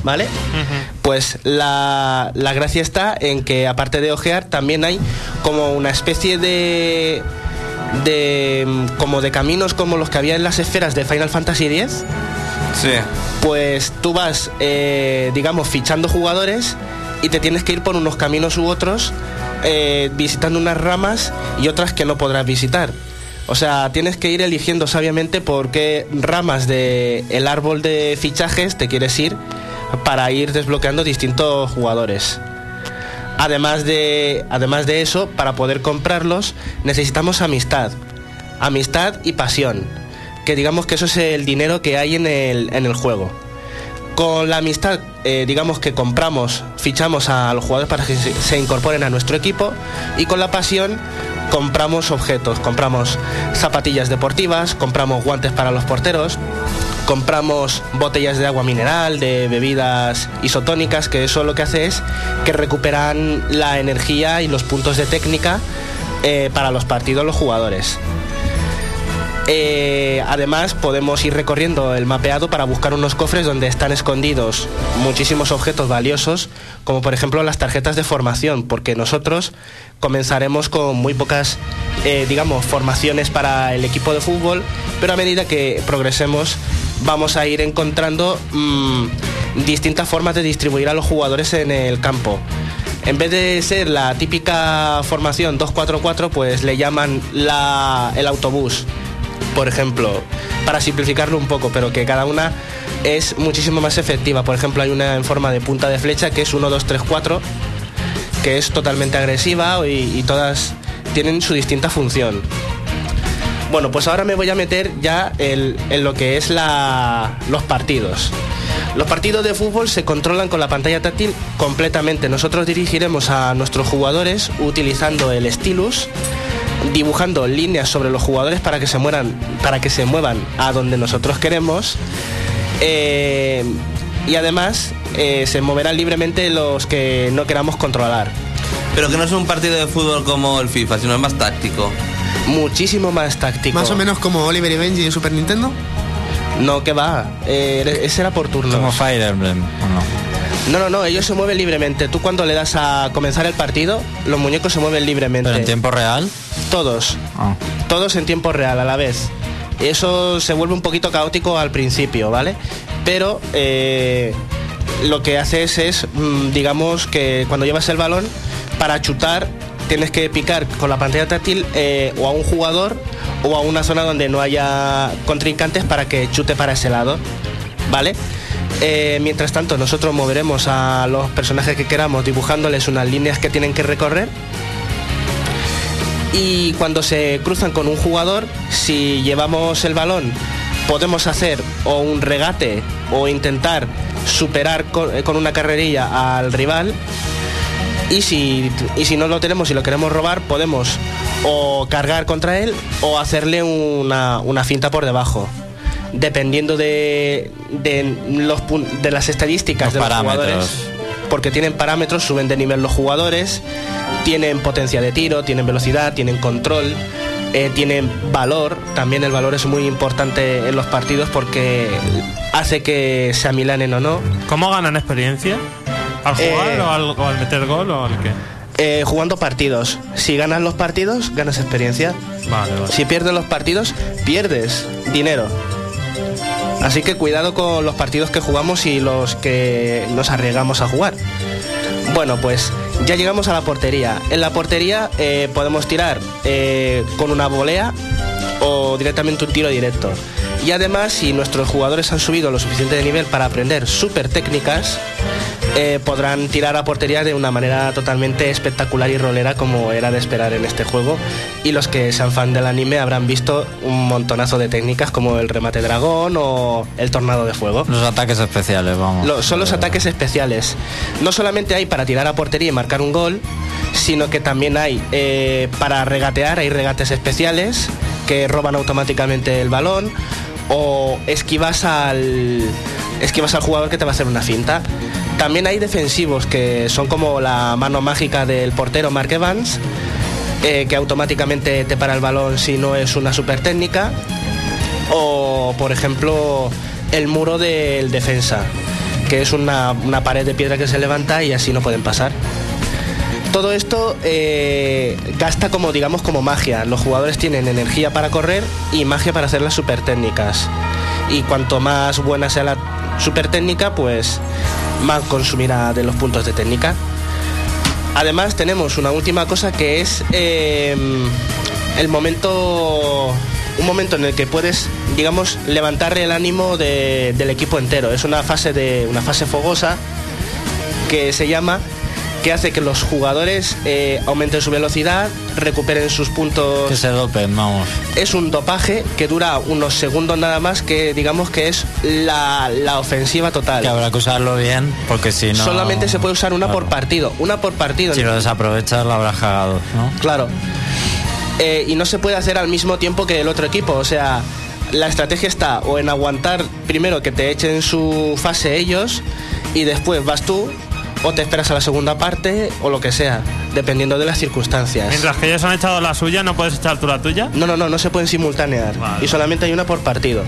¿Vale? Pues la, la gracia está en que aparte de ojear también hay como una especie de de mm, como de caminos como los que había en las esferas de Final Fantasy X Sí. pues tú vas, eh, digamos, fichando jugadores y te tienes que ir por unos caminos u otros, eh, visitando unas ramas y otras que no podrás visitar. O sea, tienes que ir eligiendo sabiamente por qué ramas del el árbol de fichajes te quieres ir para ir desbloqueando distintos jugadores. Además de, además de eso, para poder comprarlos necesitamos amistad. Amistad y pasión. Que digamos que eso es el dinero que hay en el, en el juego. Con la amistad, eh, digamos que compramos, fichamos a los jugadores para que se, incorporen a nuestro equipo. Y con la pasión compramos objetos. Compramos zapatillas deportivas, compramos guantes para los porteros, compramos botellas de agua mineral, de bebidas isotónicas, que eso lo que hace es que recuperan la energía y los puntos de técnica eh, para los partidos los jugadores. Eh, además podemos ir recorriendo el mapeado para buscar unos cofres donde están escondidos muchísimos objetos valiosos, como por ejemplo las tarjetas de formación, porque nosotros comenzaremos con muy pocas, eh, digamos, formaciones para el equipo de fútbol, pero a medida que progresemos vamos a ir encontrando mm, distintas formas de distribuir a los jugadores en el campo. En vez de ser la típica formación 2-4-4, pues le llaman la- el autobús, por ejemplo, para simplificarlo un poco, pero que cada una es muchísimo más efectiva. Por ejemplo, hay una en forma de punta de flecha que es 1-2-3-4, que es totalmente agresiva y, todas tienen su distinta función. Bueno, pues ahora me voy a meter ya en lo que es los partidos. Los partidos de fútbol se controlan con la pantalla táctil completamente. Nosotros dirigiremos a nuestros jugadores utilizando el stylus, dibujando líneas sobre los jugadores para que se mueran, para que se muevan a donde nosotros queremos. Eh, y además eh, se moverán libremente los que no queramos controlar. Pero que no es un partido de fútbol como el FIFA, sino es más táctico. Muchísimo más táctico. Más o menos como Oliver y Benji en Super Nintendo. No, que va. Eh, ese era por turnos. Como Fire Emblem, ¿o no? No, no, no, ellos se mueven libremente. Tú cuando le das a comenzar el partido, los muñecos se mueven libremente. Pero en tiempo real. Todos, Ah. todos en tiempo real a la vez. Eso se vuelve un poquito caótico al principio, ¿vale? Pero eh, lo que haces es, mm, digamos, que cuando llevas el balón, para chutar tienes que picar con la pantalla táctil eh, o a un jugador o a una zona donde no haya contrincantes para que chute para ese lado, ¿vale? Eh, mientras tanto, nosotros moveremos a los personajes que queramos dibujándoles unas líneas que tienen que recorrer y cuando se cruzan con un jugador, si llevamos el balón, podemos hacer o un regate o intentar superar con, eh, una carrerilla al rival. Y si, y si no lo tenemos y lo queremos robar, podemos o cargar contra él o hacerle una, una finta por debajo. Dependiendo de, de, los, pun- de las estadísticas Los de los parámetros. jugadores porque tienen parámetros, suben de nivel los jugadores tienen potencia de tiro, tienen velocidad, tienen control, eh, tienen valor. También el valor es muy importante en los partidos porque hace que se amilanen o no. ¿Cómo ganan experiencia? ¿Al jugar Eh, o, al, o al meter gol o al qué? Eh, jugando partidos. Si ganas los partidos, ganas experiencia. Vale, vale. Si pierdes los partidos, pierdes dinero. Así que cuidado con los partidos que jugamos y los que nos arriesgamos a jugar. Bueno, pues ya llegamos a la portería. En la portería eh, podemos tirar eh, con una volea o directamente un tiro directo. Y además, si nuestros jugadores han subido lo suficiente de nivel para aprender super técnicas, eh, podrán tirar a portería de una manera totalmente espectacular y rolera como era de esperar en este juego. Y los que sean fan del anime habrán visto un montonazo de técnicas como el remate dragón o el tornado de fuego. Los ataques especiales, vamos. Lo- son los ataques especiales. No solamente hay para tirar a portería y marcar un gol, sino que también hay eh, para regatear, hay regates especiales que roban automáticamente el balón o esquivas al esquivas al jugador que te va a hacer una finta. También hay defensivos que son como la mano mágica del portero Mark Evans, eh, que automáticamente te para el balón si no es una super técnica. O, por ejemplo, el muro del defensa, que es una, una pared de piedra que se levanta y así no pueden pasar. Todo esto eh, gasta como, digamos, como magia. Los jugadores tienen energía para correr y magia para hacer las super técnicas. Y cuanto más buena sea la super técnica, pues más consumirá de los puntos de técnica. Además tenemos una última cosa que es eh, el momento, un momento en el que puedes, digamos, levantar el ánimo de- del equipo entero. Es una fase de una fase fogosa que se llama que hace que los jugadores eh, aumenten su velocidad, recuperen sus puntos. Que se dopen, vamos. Es un dopaje que dura unos segundos nada más, que digamos que es la, la ofensiva total. Que habrá que usarlo bien, porque si no. Solamente se puede usar una por partido, una por partido. Si lo desaprovechas, lo habrás cagado, ¿no? Claro. Eh, y no se puede hacer al mismo tiempo que el otro equipo. O sea, la estrategia está o en aguantar primero que te echen su fase ellos y después vas tú o te esperas a la segunda parte o lo que sea, dependiendo de las circunstancias. Mientras que ellos han echado la suya, ¿no puedes echar tú la tuya? No, no, no, no se pueden simultanear. Vale. Y solamente hay una por partido.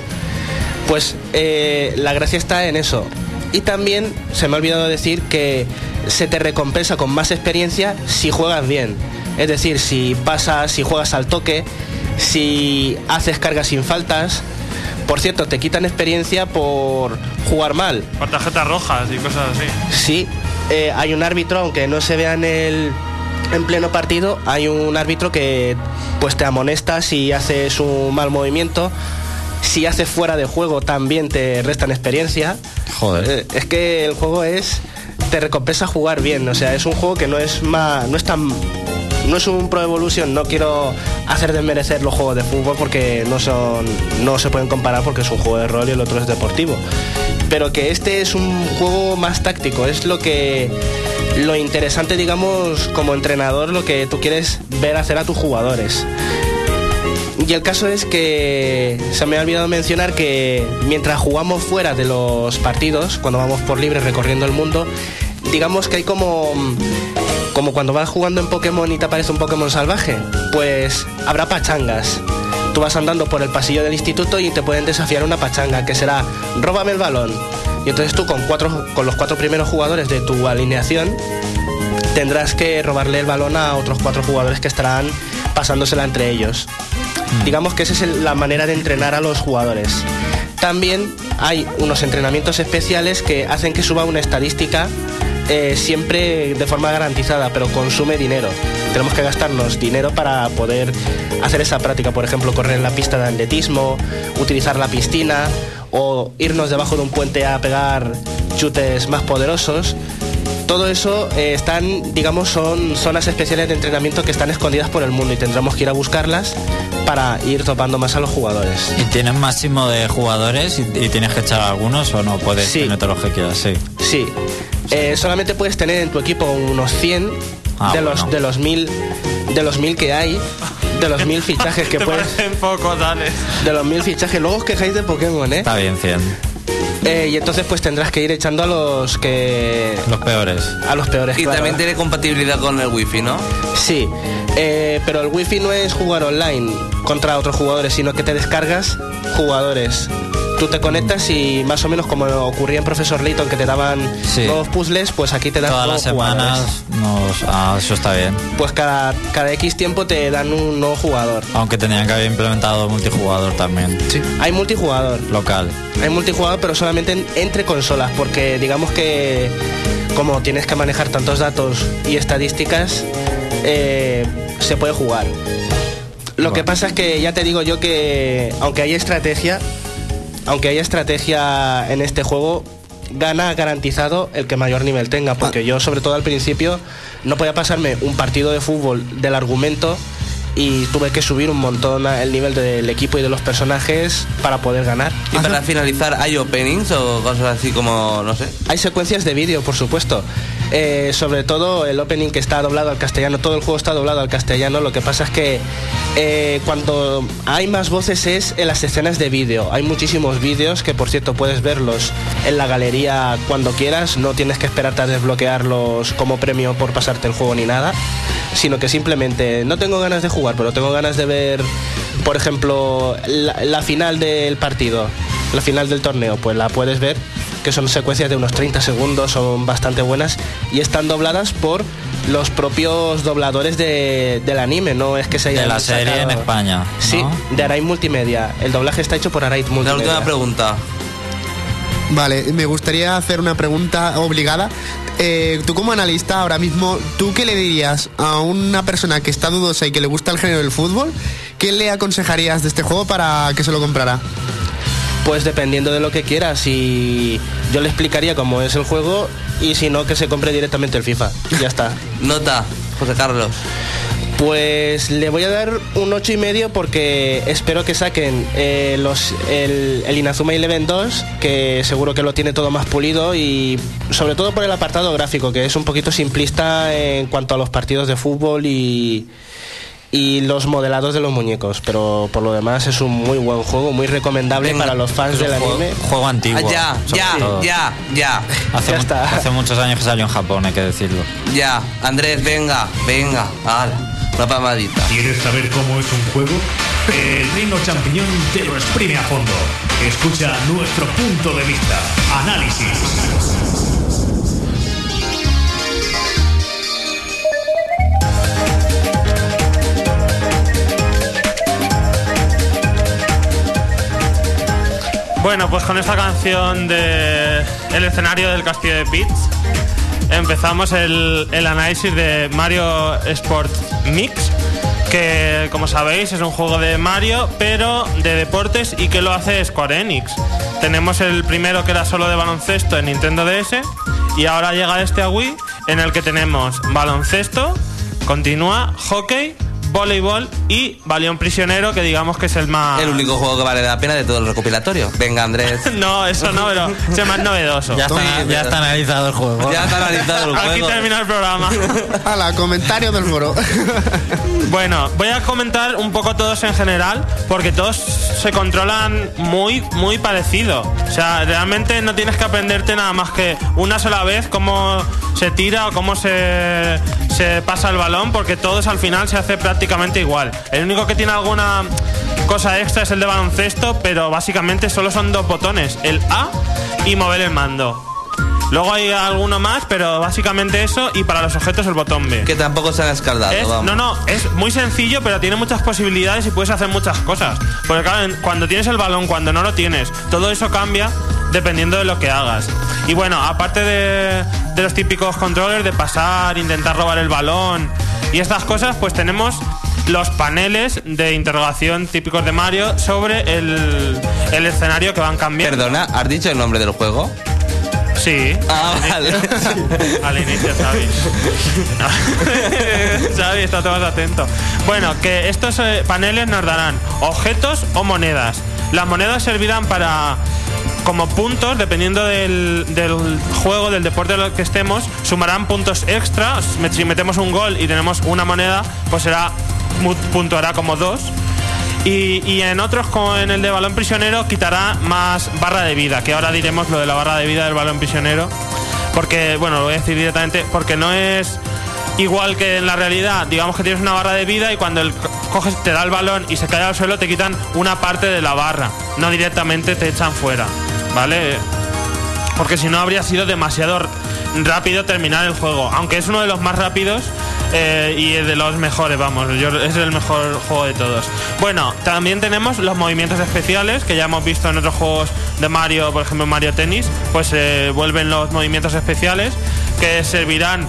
Pues eh, la gracia está en eso. Y también se me ha olvidado decir que se te recompensa con más experiencia si juegas bien. Es decir, si pasas, si juegas al toque, si haces cargas sin faltas. Por cierto, te quitan experiencia por jugar mal. Por tarjetas rojas y cosas así. Sí, eh, hay un árbitro, aunque no se vea en el en pleno partido, hay un árbitro que pues te amonesta si haces un mal movimiento. Si haces fuera de juego también te restan experiencia. Joder. Eh, es que el juego es te recompensa jugar bien, o sea, es un juego que no es más no es tan no es un Pro Evolution, no quiero hacer desmerecer los juegos de fútbol porque no son no se pueden comparar porque es un juego de rol y el otro es deportivo. Pero que este es un juego más táctico, es lo que lo interesante, digamos, como entrenador, lo que tú quieres ver hacer a tus jugadores. Y el caso es que se me ha olvidado mencionar que mientras jugamos fuera de los partidos, cuando vamos por libre recorriendo el mundo, digamos que hay como como cuando vas jugando en Pokémon y te aparece un Pokémon salvaje, pues habrá pachangas. Tú vas andando por el pasillo del instituto y te pueden desafiar una pachanga que será róbame el balón. Y entonces tú con cuatro con los cuatro primeros jugadores de tu alineación tendrás que robarle el balón a otros cuatro jugadores que estarán pasándosela entre ellos. Digamos que esa es la manera de entrenar a los jugadores. También hay unos entrenamientos especiales que hacen que suba una estadística eh, siempre de forma garantizada, pero consume dinero. Tenemos que gastarnos dinero para poder hacer esa práctica, por ejemplo, correr en la pista de atletismo, utilizar la piscina o irnos debajo de un puente a pegar chutes más poderosos. Todo eso eh, están, digamos, son zonas especiales de entrenamiento que están escondidas por el mundo y tendremos que ir a buscarlas para ir topando más a los jugadores. ¿Y tienes máximo de jugadores y, y tienes que echar algunos o no puedes Sí. tener todos los que quieras? Sí. Sí, Eh, solamente puedes tener en tu equipo unos 100 Ah, de, los, de los mil de los mil que hay, de los mil fichajes que puedes, poco, dale. de los mil fichajes. Luego os quejáis de Pokémon, ¿eh? Está bien, 100. Eh, y entonces pues tendrás que ir echando a los que... Los peores. A los peores. Y claro. también tiene compatibilidad con el wifi, ¿no? Sí, eh, pero el wifi no es jugar online contra otros jugadores, sino que te descargas jugadores. Tú te conectas y más o menos como ocurría en Profesor Layton que te daban Sí. nuevos puzzles, pues aquí te dan Todas las semanas nos... Ah, eso está bien. Pues cada, cada X tiempo te dan un nuevo jugador. Aunque tenían que haber implementado multijugador también. Sí. Hay multijugador, Local. hay multijugador pero solamente en- entre consolas, porque digamos que como tienes que manejar tantos datos y estadísticas, eh, se puede jugar. Lo que pasa es que ya te digo yo que aunque hay estrategia, aunque haya estrategia en este juego, gana garantizado el que mayor nivel tenga, porque yo sobre todo al principio no podía pasarme un partido de fútbol del argumento y tuve que subir un montón el nivel del equipo y de los personajes para poder ganar. Y para finalizar, ¿hay openings o cosas así como, no sé? Hay secuencias de vídeo, por supuesto. Eh, sobre todo el opening que está doblado al castellano, todo el juego está doblado al castellano. Lo que pasa es que eh, cuando hay más voces es en las escenas de vídeo. Hay muchísimos vídeos que, por cierto, puedes verlos en la galería cuando quieras. No tienes que esperarte a desbloquearlos como premio por pasarte el juego ni nada, sino que simplemente no tengo ganas de jugar, pero tengo ganas de ver, por ejemplo, la, la final del partido, la final del torneo. Pues la puedes ver que son secuencias de unos 30 segundos, son bastante buenas y están dobladas por los propios dobladores de- del anime, no es que se haya De la serie en España, Sí, de Array Multimedia. El doblaje está hecho por La Multimedia. última pregunta. Vale, me gustaría hacer una pregunta obligada. Eh, tú como analista ahora mismo, ¿tú qué le dirías a una persona que está dudosa y que le gusta el género del fútbol? ¿Qué le aconsejarías de este juego para que se lo comprara? Pues dependiendo de lo que quieras y yo le explicaría cómo es el juego y si no que se compre directamente el FIFA. Ya está. Nota, José Carlos. Pues le voy a dar un ocho y medio porque espero que saquen eh, los, el, el Inazuma Eleven 2, que seguro que lo tiene todo más pulido y sobre todo por el apartado gráfico, que es un poquito simplista en cuanto a los partidos de fútbol y, y los modelados de los muñecos. Pero por lo demás es un muy buen juego, muy recomendable Venga, para los fans del juego- anime. Juego antiguo. Ah, ya, ya, todo. ya, ya, Hace, Ya está. hace muchos años que salió en Japón, hay que decirlo. ya. Andrés, venga, venga. Hala, una palmadita. ¿Quieres saber cómo es un juego? El Reino Champiñón te lo exprime a fondo. Escucha nuestro punto de vista. Análisis. Bueno, pues con esta canción de El escenario del castillo de Pitts empezamos el, el análisis de Mario Sport Mix, que como sabéis es un juego de Mario, pero de deportes y que lo hace Square Enix. Tenemos el primero que era solo de baloncesto en Nintendo DS y ahora llega este a Wii en el que tenemos baloncesto, continúa hockey, voleibol y Baleón Prisionero, que digamos que es el más... El único juego que vale la pena de todo el recopilatorio. Venga, Andrés. No, eso no, pero es el más novedoso. Ya está, ya está analizado el juego. Ya está analizado el Aquí juego. termina el programa. Hala, comentario del foro. Bueno, voy a comentar un poco todos en general, porque todos se controlan muy, muy parecido. O sea, realmente no tienes que aprenderte nada más que una sola vez cómo se tira o cómo se, se pasa el balón, porque todos al final se hace prácticamente igual. El único que tiene alguna cosa extra es el de baloncesto, pero básicamente solo son dos botones, el A y mover el mando. Luego hay alguno más, pero básicamente eso y para los objetos el botón B. Que tampoco se han escaldado, Es- vamos. no, no, es muy sencillo, pero tiene muchas posibilidades y puedes hacer muchas cosas. Porque claro, cuando tienes el balón, cuando no lo tienes, todo eso cambia dependiendo de lo que hagas. Y bueno, aparte de, de los típicos controles de pasar, intentar robar el balón y estas cosas, pues tenemos los paneles de interrogación típicos de Mario sobre el, el escenario que van cambiando. Perdona, ¿has dicho el nombre del juego? Sí. Ah, vale. Al inicio, Xavi. Xavi, está todo más atento. Bueno, que estos eh, paneles nos darán objetos o monedas. Las monedas servirán para como puntos, dependiendo del, juego, del deporte en el que estemos, sumarán puntos extra. Si metemos un gol y tenemos una moneda, pues será puntuará como dos. Y, en otros, como en el de balón prisionero, quitará más barra de vida, que ahora diremos lo de la barra de vida del balón prisionero. Porque, bueno, lo voy a decir directamente, porque no es igual que en la realidad. Digamos que tienes una barra de vida y cuando coges, te da el balón y se cae al suelo, te quitan una parte de la barra. No directamente te echan fuera, ¿vale? porque si no habría sido demasiado rápido terminar el juego. Aunque es uno de los más rápidos eh, y de los mejores, vamos, es el mejor juego de todos. Bueno, también tenemos los movimientos especiales que ya hemos visto en otros juegos de Mario, por ejemplo Mario Tennis, pues eh, vuelven los movimientos especiales que servirán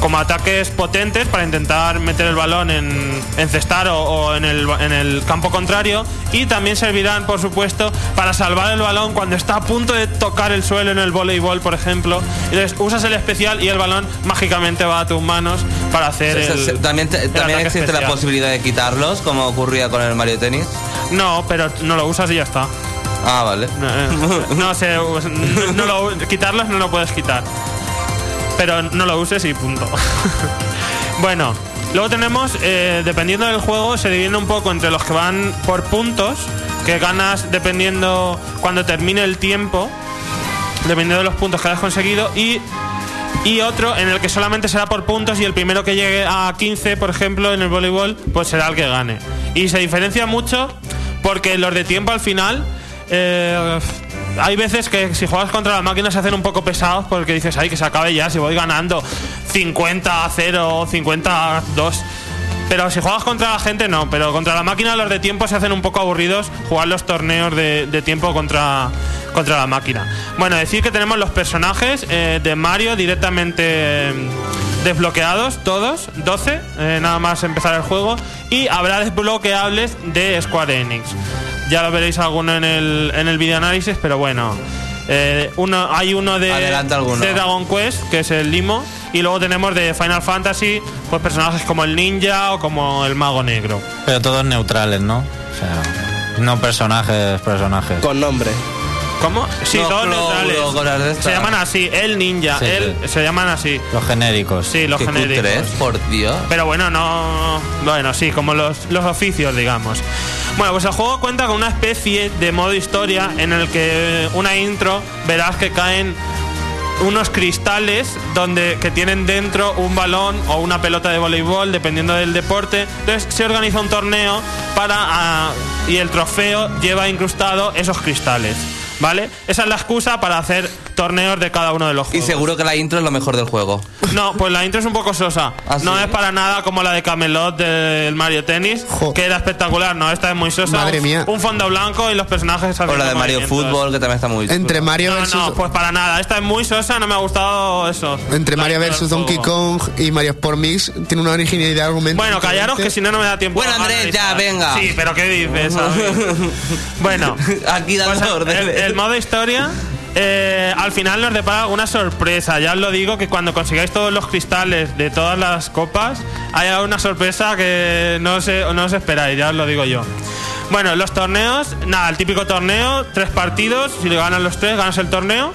como ataques potentes para intentar meter el balón en encestar o, o en, el, en el campo contrario y también servirán por supuesto para salvar el balón cuando está a punto de tocar el suelo en el voleibol por ejemplo entonces usas el especial y el balón mágicamente va a tus manos para hacer el también te- el también existe la posibilidad de quitarlos, como ocurría con el Mario Tennis. no pero no lo usas y ya está Ah, vale. No, eh, no sé, no, no lo, quitarlos no lo puedes quitar. Pero no lo uses y punto. bueno, luego tenemos, eh, dependiendo del juego, se divide un poco entre los que van por puntos, que ganas dependiendo cuando termine el tiempo, dependiendo de los puntos que hayas conseguido, y, y otro en el que solamente será por puntos y el primero que llegue a 15, por ejemplo, en el voleibol, pues será el que gane. Y se diferencia mucho porque los de tiempo al final... eh, hay veces que si juegas contra la máquina se hacen un poco pesados porque dices, ay, que se acabe ya, si voy ganando 50 a 0, 50 a 2. Pero si juegas contra la gente, no. Pero contra la máquina, los de tiempo se hacen un poco aburridos jugar los torneos de, tiempo contra, contra la máquina. Bueno, decir que tenemos los personajes eh, de Mario directamente eh, desbloqueados, todos, 12, eh, nada más empezar el juego. Y habrá desbloqueables de Square Enix. Ya lo veréis alguno en el, en el video análisis, pero bueno. Eh, uno, hay uno de, de Dragon Quest, que es el Limo, y luego tenemos de Final Fantasy, pues personajes como el ninja o como el mago negro. Pero todos neutrales, ¿no? O sea, no personajes, personajes. Con nombre. ¿Cómo? Sí, No, todos neutrales. Se llaman así, el ninja, Sí, se llaman así. Los genéricos. Sí, los Qué genéricos. cutres, por Dios. Pero bueno, no. Bueno, sí, como los, los oficios, digamos. Bueno, pues el juego cuenta con una especie de modo historia en el que una intro verás que caen unos cristales donde que tienen dentro un balón o una pelota de voleibol dependiendo del deporte entonces se organiza un torneo para ah, y el trofeo lleva incrustado esos cristales vale esa es la excusa para hacer torneos de cada uno de los Y juegos seguro que la intro es lo mejor del juego. no, pues la intro es un poco sosa. ¿Ah, no sí? es para nada como la de Camelot del Mario Tennis, Jo. que era espectacular. No, esta es muy sosa. Madre un, mía. Un fondo blanco y los personajes O la de Mario. Fútbol, que también está muy Entre. Mario No, versus, no, pues para nada. Esta es muy sosa, no me ha gustado eso. entre La Mario versus Donkey. Kong y Mario Sport Mix tiene una originalidad de argumento. Bueno, callaros que si no, no me da tiempo. Bueno, Andrés, ya, venga. Sí, pero ¿qué dices? bueno, Aquí dando Pues, el modo historia, eh, al final nos depara alguna sorpresa. Ya os lo digo que cuando consigáis todos los cristales de todas las copas, hay una sorpresa que no, se, no os esperáis, ya os lo digo yo. Bueno, los torneos, nada, el típico torneo, tres partidos, si le ganan los tres, ganas el torneo.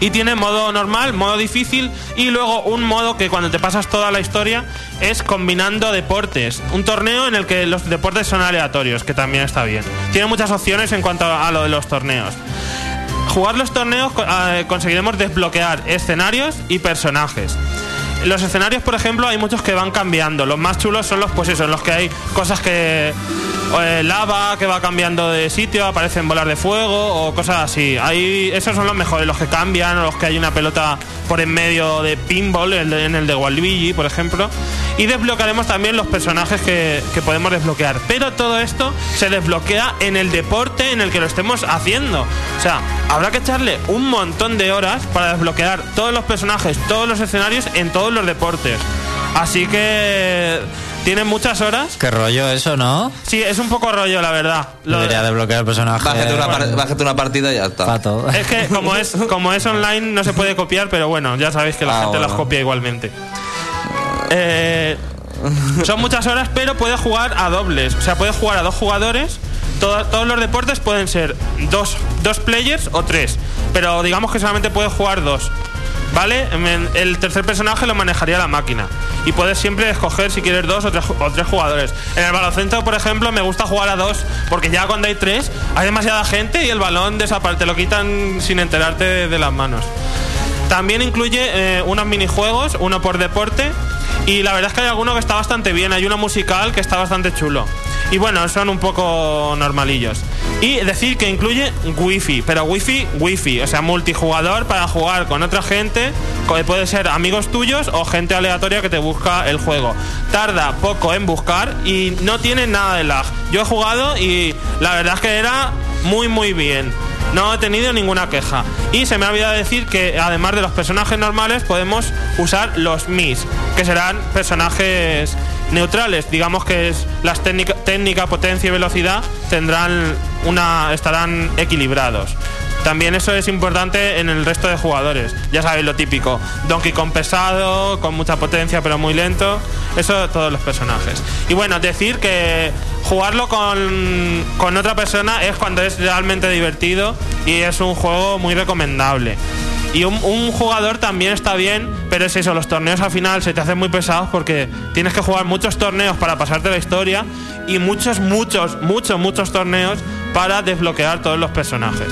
Y tiene modo normal, modo difícil y luego un modo que cuando te pasas toda la historia es combinando deportes. Un torneo en el que los deportes son aleatorios, que también está bien. Tiene muchas opciones en cuanto a lo de los torneos. Jugar los torneos co- eh, conseguiremos desbloquear escenarios y personajes. Los escenarios, por ejemplo, hay muchos que van cambiando. Los más chulos son los, pues eso, los que hay cosas que. Eh, lava que va cambiando de sitio, aparecen bolas de fuego o cosas así. Hay, esos son los mejores, los que cambian, o los que hay una pelota por en medio de pinball, en el de Waluigi, por ejemplo. Y desbloquearemos también los personajes que, que podemos desbloquear. Pero todo esto se desbloquea en el deporte en el que lo estemos haciendo. O sea, habrá que echarle un montón de horas para desbloquear todos los personajes, todos los escenarios en todos los deportes. Así que tienen muchas horas. Qué rollo eso, ¿no? Sí, es un poco rollo, la verdad. Lo- Debería desbloquear el personaje. Bájate una, par- bájate una partida y ya está. Pato. Es que como es, como es online no se puede copiar, pero bueno, ya sabéis que la Ah, gente bueno. las copia igualmente. Eh, son muchas horas, pero puedes jugar a dobles. O sea, puedes jugar a dos jugadores. Todo- todos los deportes pueden ser dos, dos players o tres. Pero digamos que solamente puedes jugar dos. ¿Vale? El tercer personaje lo manejaría la máquina. y puedes siempre escoger si quieres dos o tres, jugadores. En el baloncesto, por ejemplo, me gusta jugar a dos porque ya cuando hay tres hay demasiada gente y el balón desaparece, lo quitan sin enterarte de, de las manos. También incluye eh, unos minijuegos, uno por deporte. Y la verdad es que hay alguno que está bastante bien. Hay uno musical que está bastante chulo. Y bueno, son un poco normalillos. Y decir que incluye wifi, pero wifi, wifi, o sea, multijugador para jugar con otra gente, puede ser amigos tuyos o gente aleatoria que te busca el juego. Tarda poco en buscar y no tiene nada de lag. Yo he jugado y la verdad es que era muy muy bien. No he tenido ninguna queja. Y se me ha olvidado decir que además de los personajes normales podemos usar los Mis, que serán personajes neutrales. Digamos que es las técnica, técnica, potencia y velocidad tendrán una estarán equilibrados. También eso es importante en el resto de jugadores. Ya sabéis lo típico. Donkey Kong pesado, con mucha potencia pero muy lento. Eso todos los personajes. Y bueno, decir que jugarlo con, con otra persona es cuando es realmente divertido y es un juego muy recomendable. Y un, jugador también está bien, pero es eso, los torneos al final se te hacen muy pesados porque tienes que jugar muchos torneos para pasarte la historia y muchos, muchos, muchos, muchos torneos para desbloquear todos los personajes.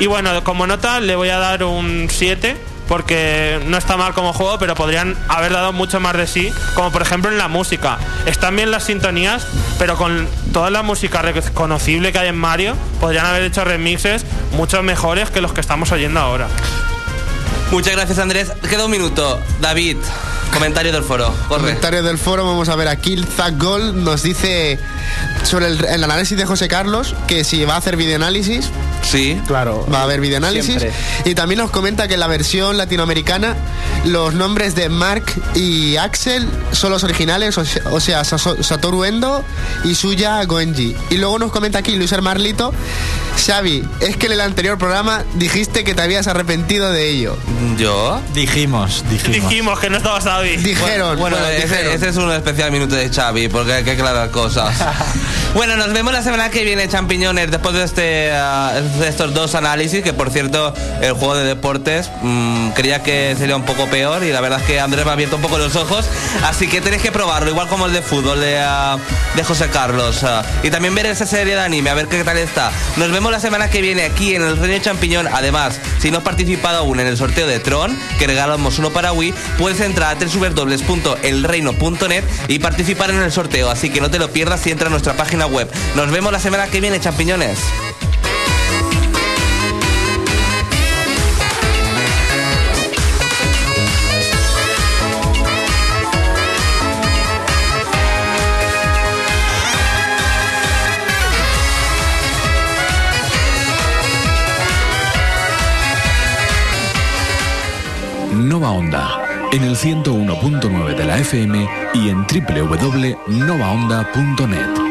Y bueno, como nota le voy a dar un 7 porque no está mal como juego, pero podrían haber dado mucho más de sí, como por ejemplo en la música. Están bien las sintonías, pero con toda la música reconocible que hay en Mario, podrían haber hecho remixes mucho mejores que los que estamos oyendo ahora. Muchas gracias, Andrés. Queda un minuto. David, comentario del foro. Corre. Comentario del foro, vamos a ver aquí. Zack Gold nos dice sobre el, el análisis de José Carlos que si va a hacer videoanálisis, Sí. Claro. va a haber videoanálisis. Siempre. Y también nos comenta que en la versión latinoamericana los nombres de Mark y Axel son los originales, o sea, o sea, Saso- Satoru Endo y Suya Goenji. Y luego nos comenta aquí Luis Marlito, Xavi, es que en el anterior programa dijiste que te habías arrepentido de ello. ¿Yo? Dijimos, dijimos. Dijimos que no estaba Xavi. Dijeron, Bueno, bueno, ese, dijeron. ese es un especial minuto de Xavi, porque hay que aclarar cosas. bueno, nos vemos la semana que viene, champiñones, después de, este, de estos dos análisis, que por cierto, el juego de deportes mm, creía que sería un poco peor y la verdad es que Andrés me ha abierto un poco los ojos, así que tenéis que probarlo, igual como el de fútbol de, ah, José Carlos. ah, y también ver esa serie de anime, a ver qué tal está. Nos vemos la semana que viene aquí en el Reino Champiñón. Además, si no has participado aún en el sorteo de Tron, que regalamos uno para Wii, puedes entrar a www.elreino.net y participar en el sorteo. Así que no te lo pierdas y entra a nuestra página web. Nos vemos la semana que viene, champiñones. Nova Onda, en el 101.9 de la FM y en www.novaonda.net.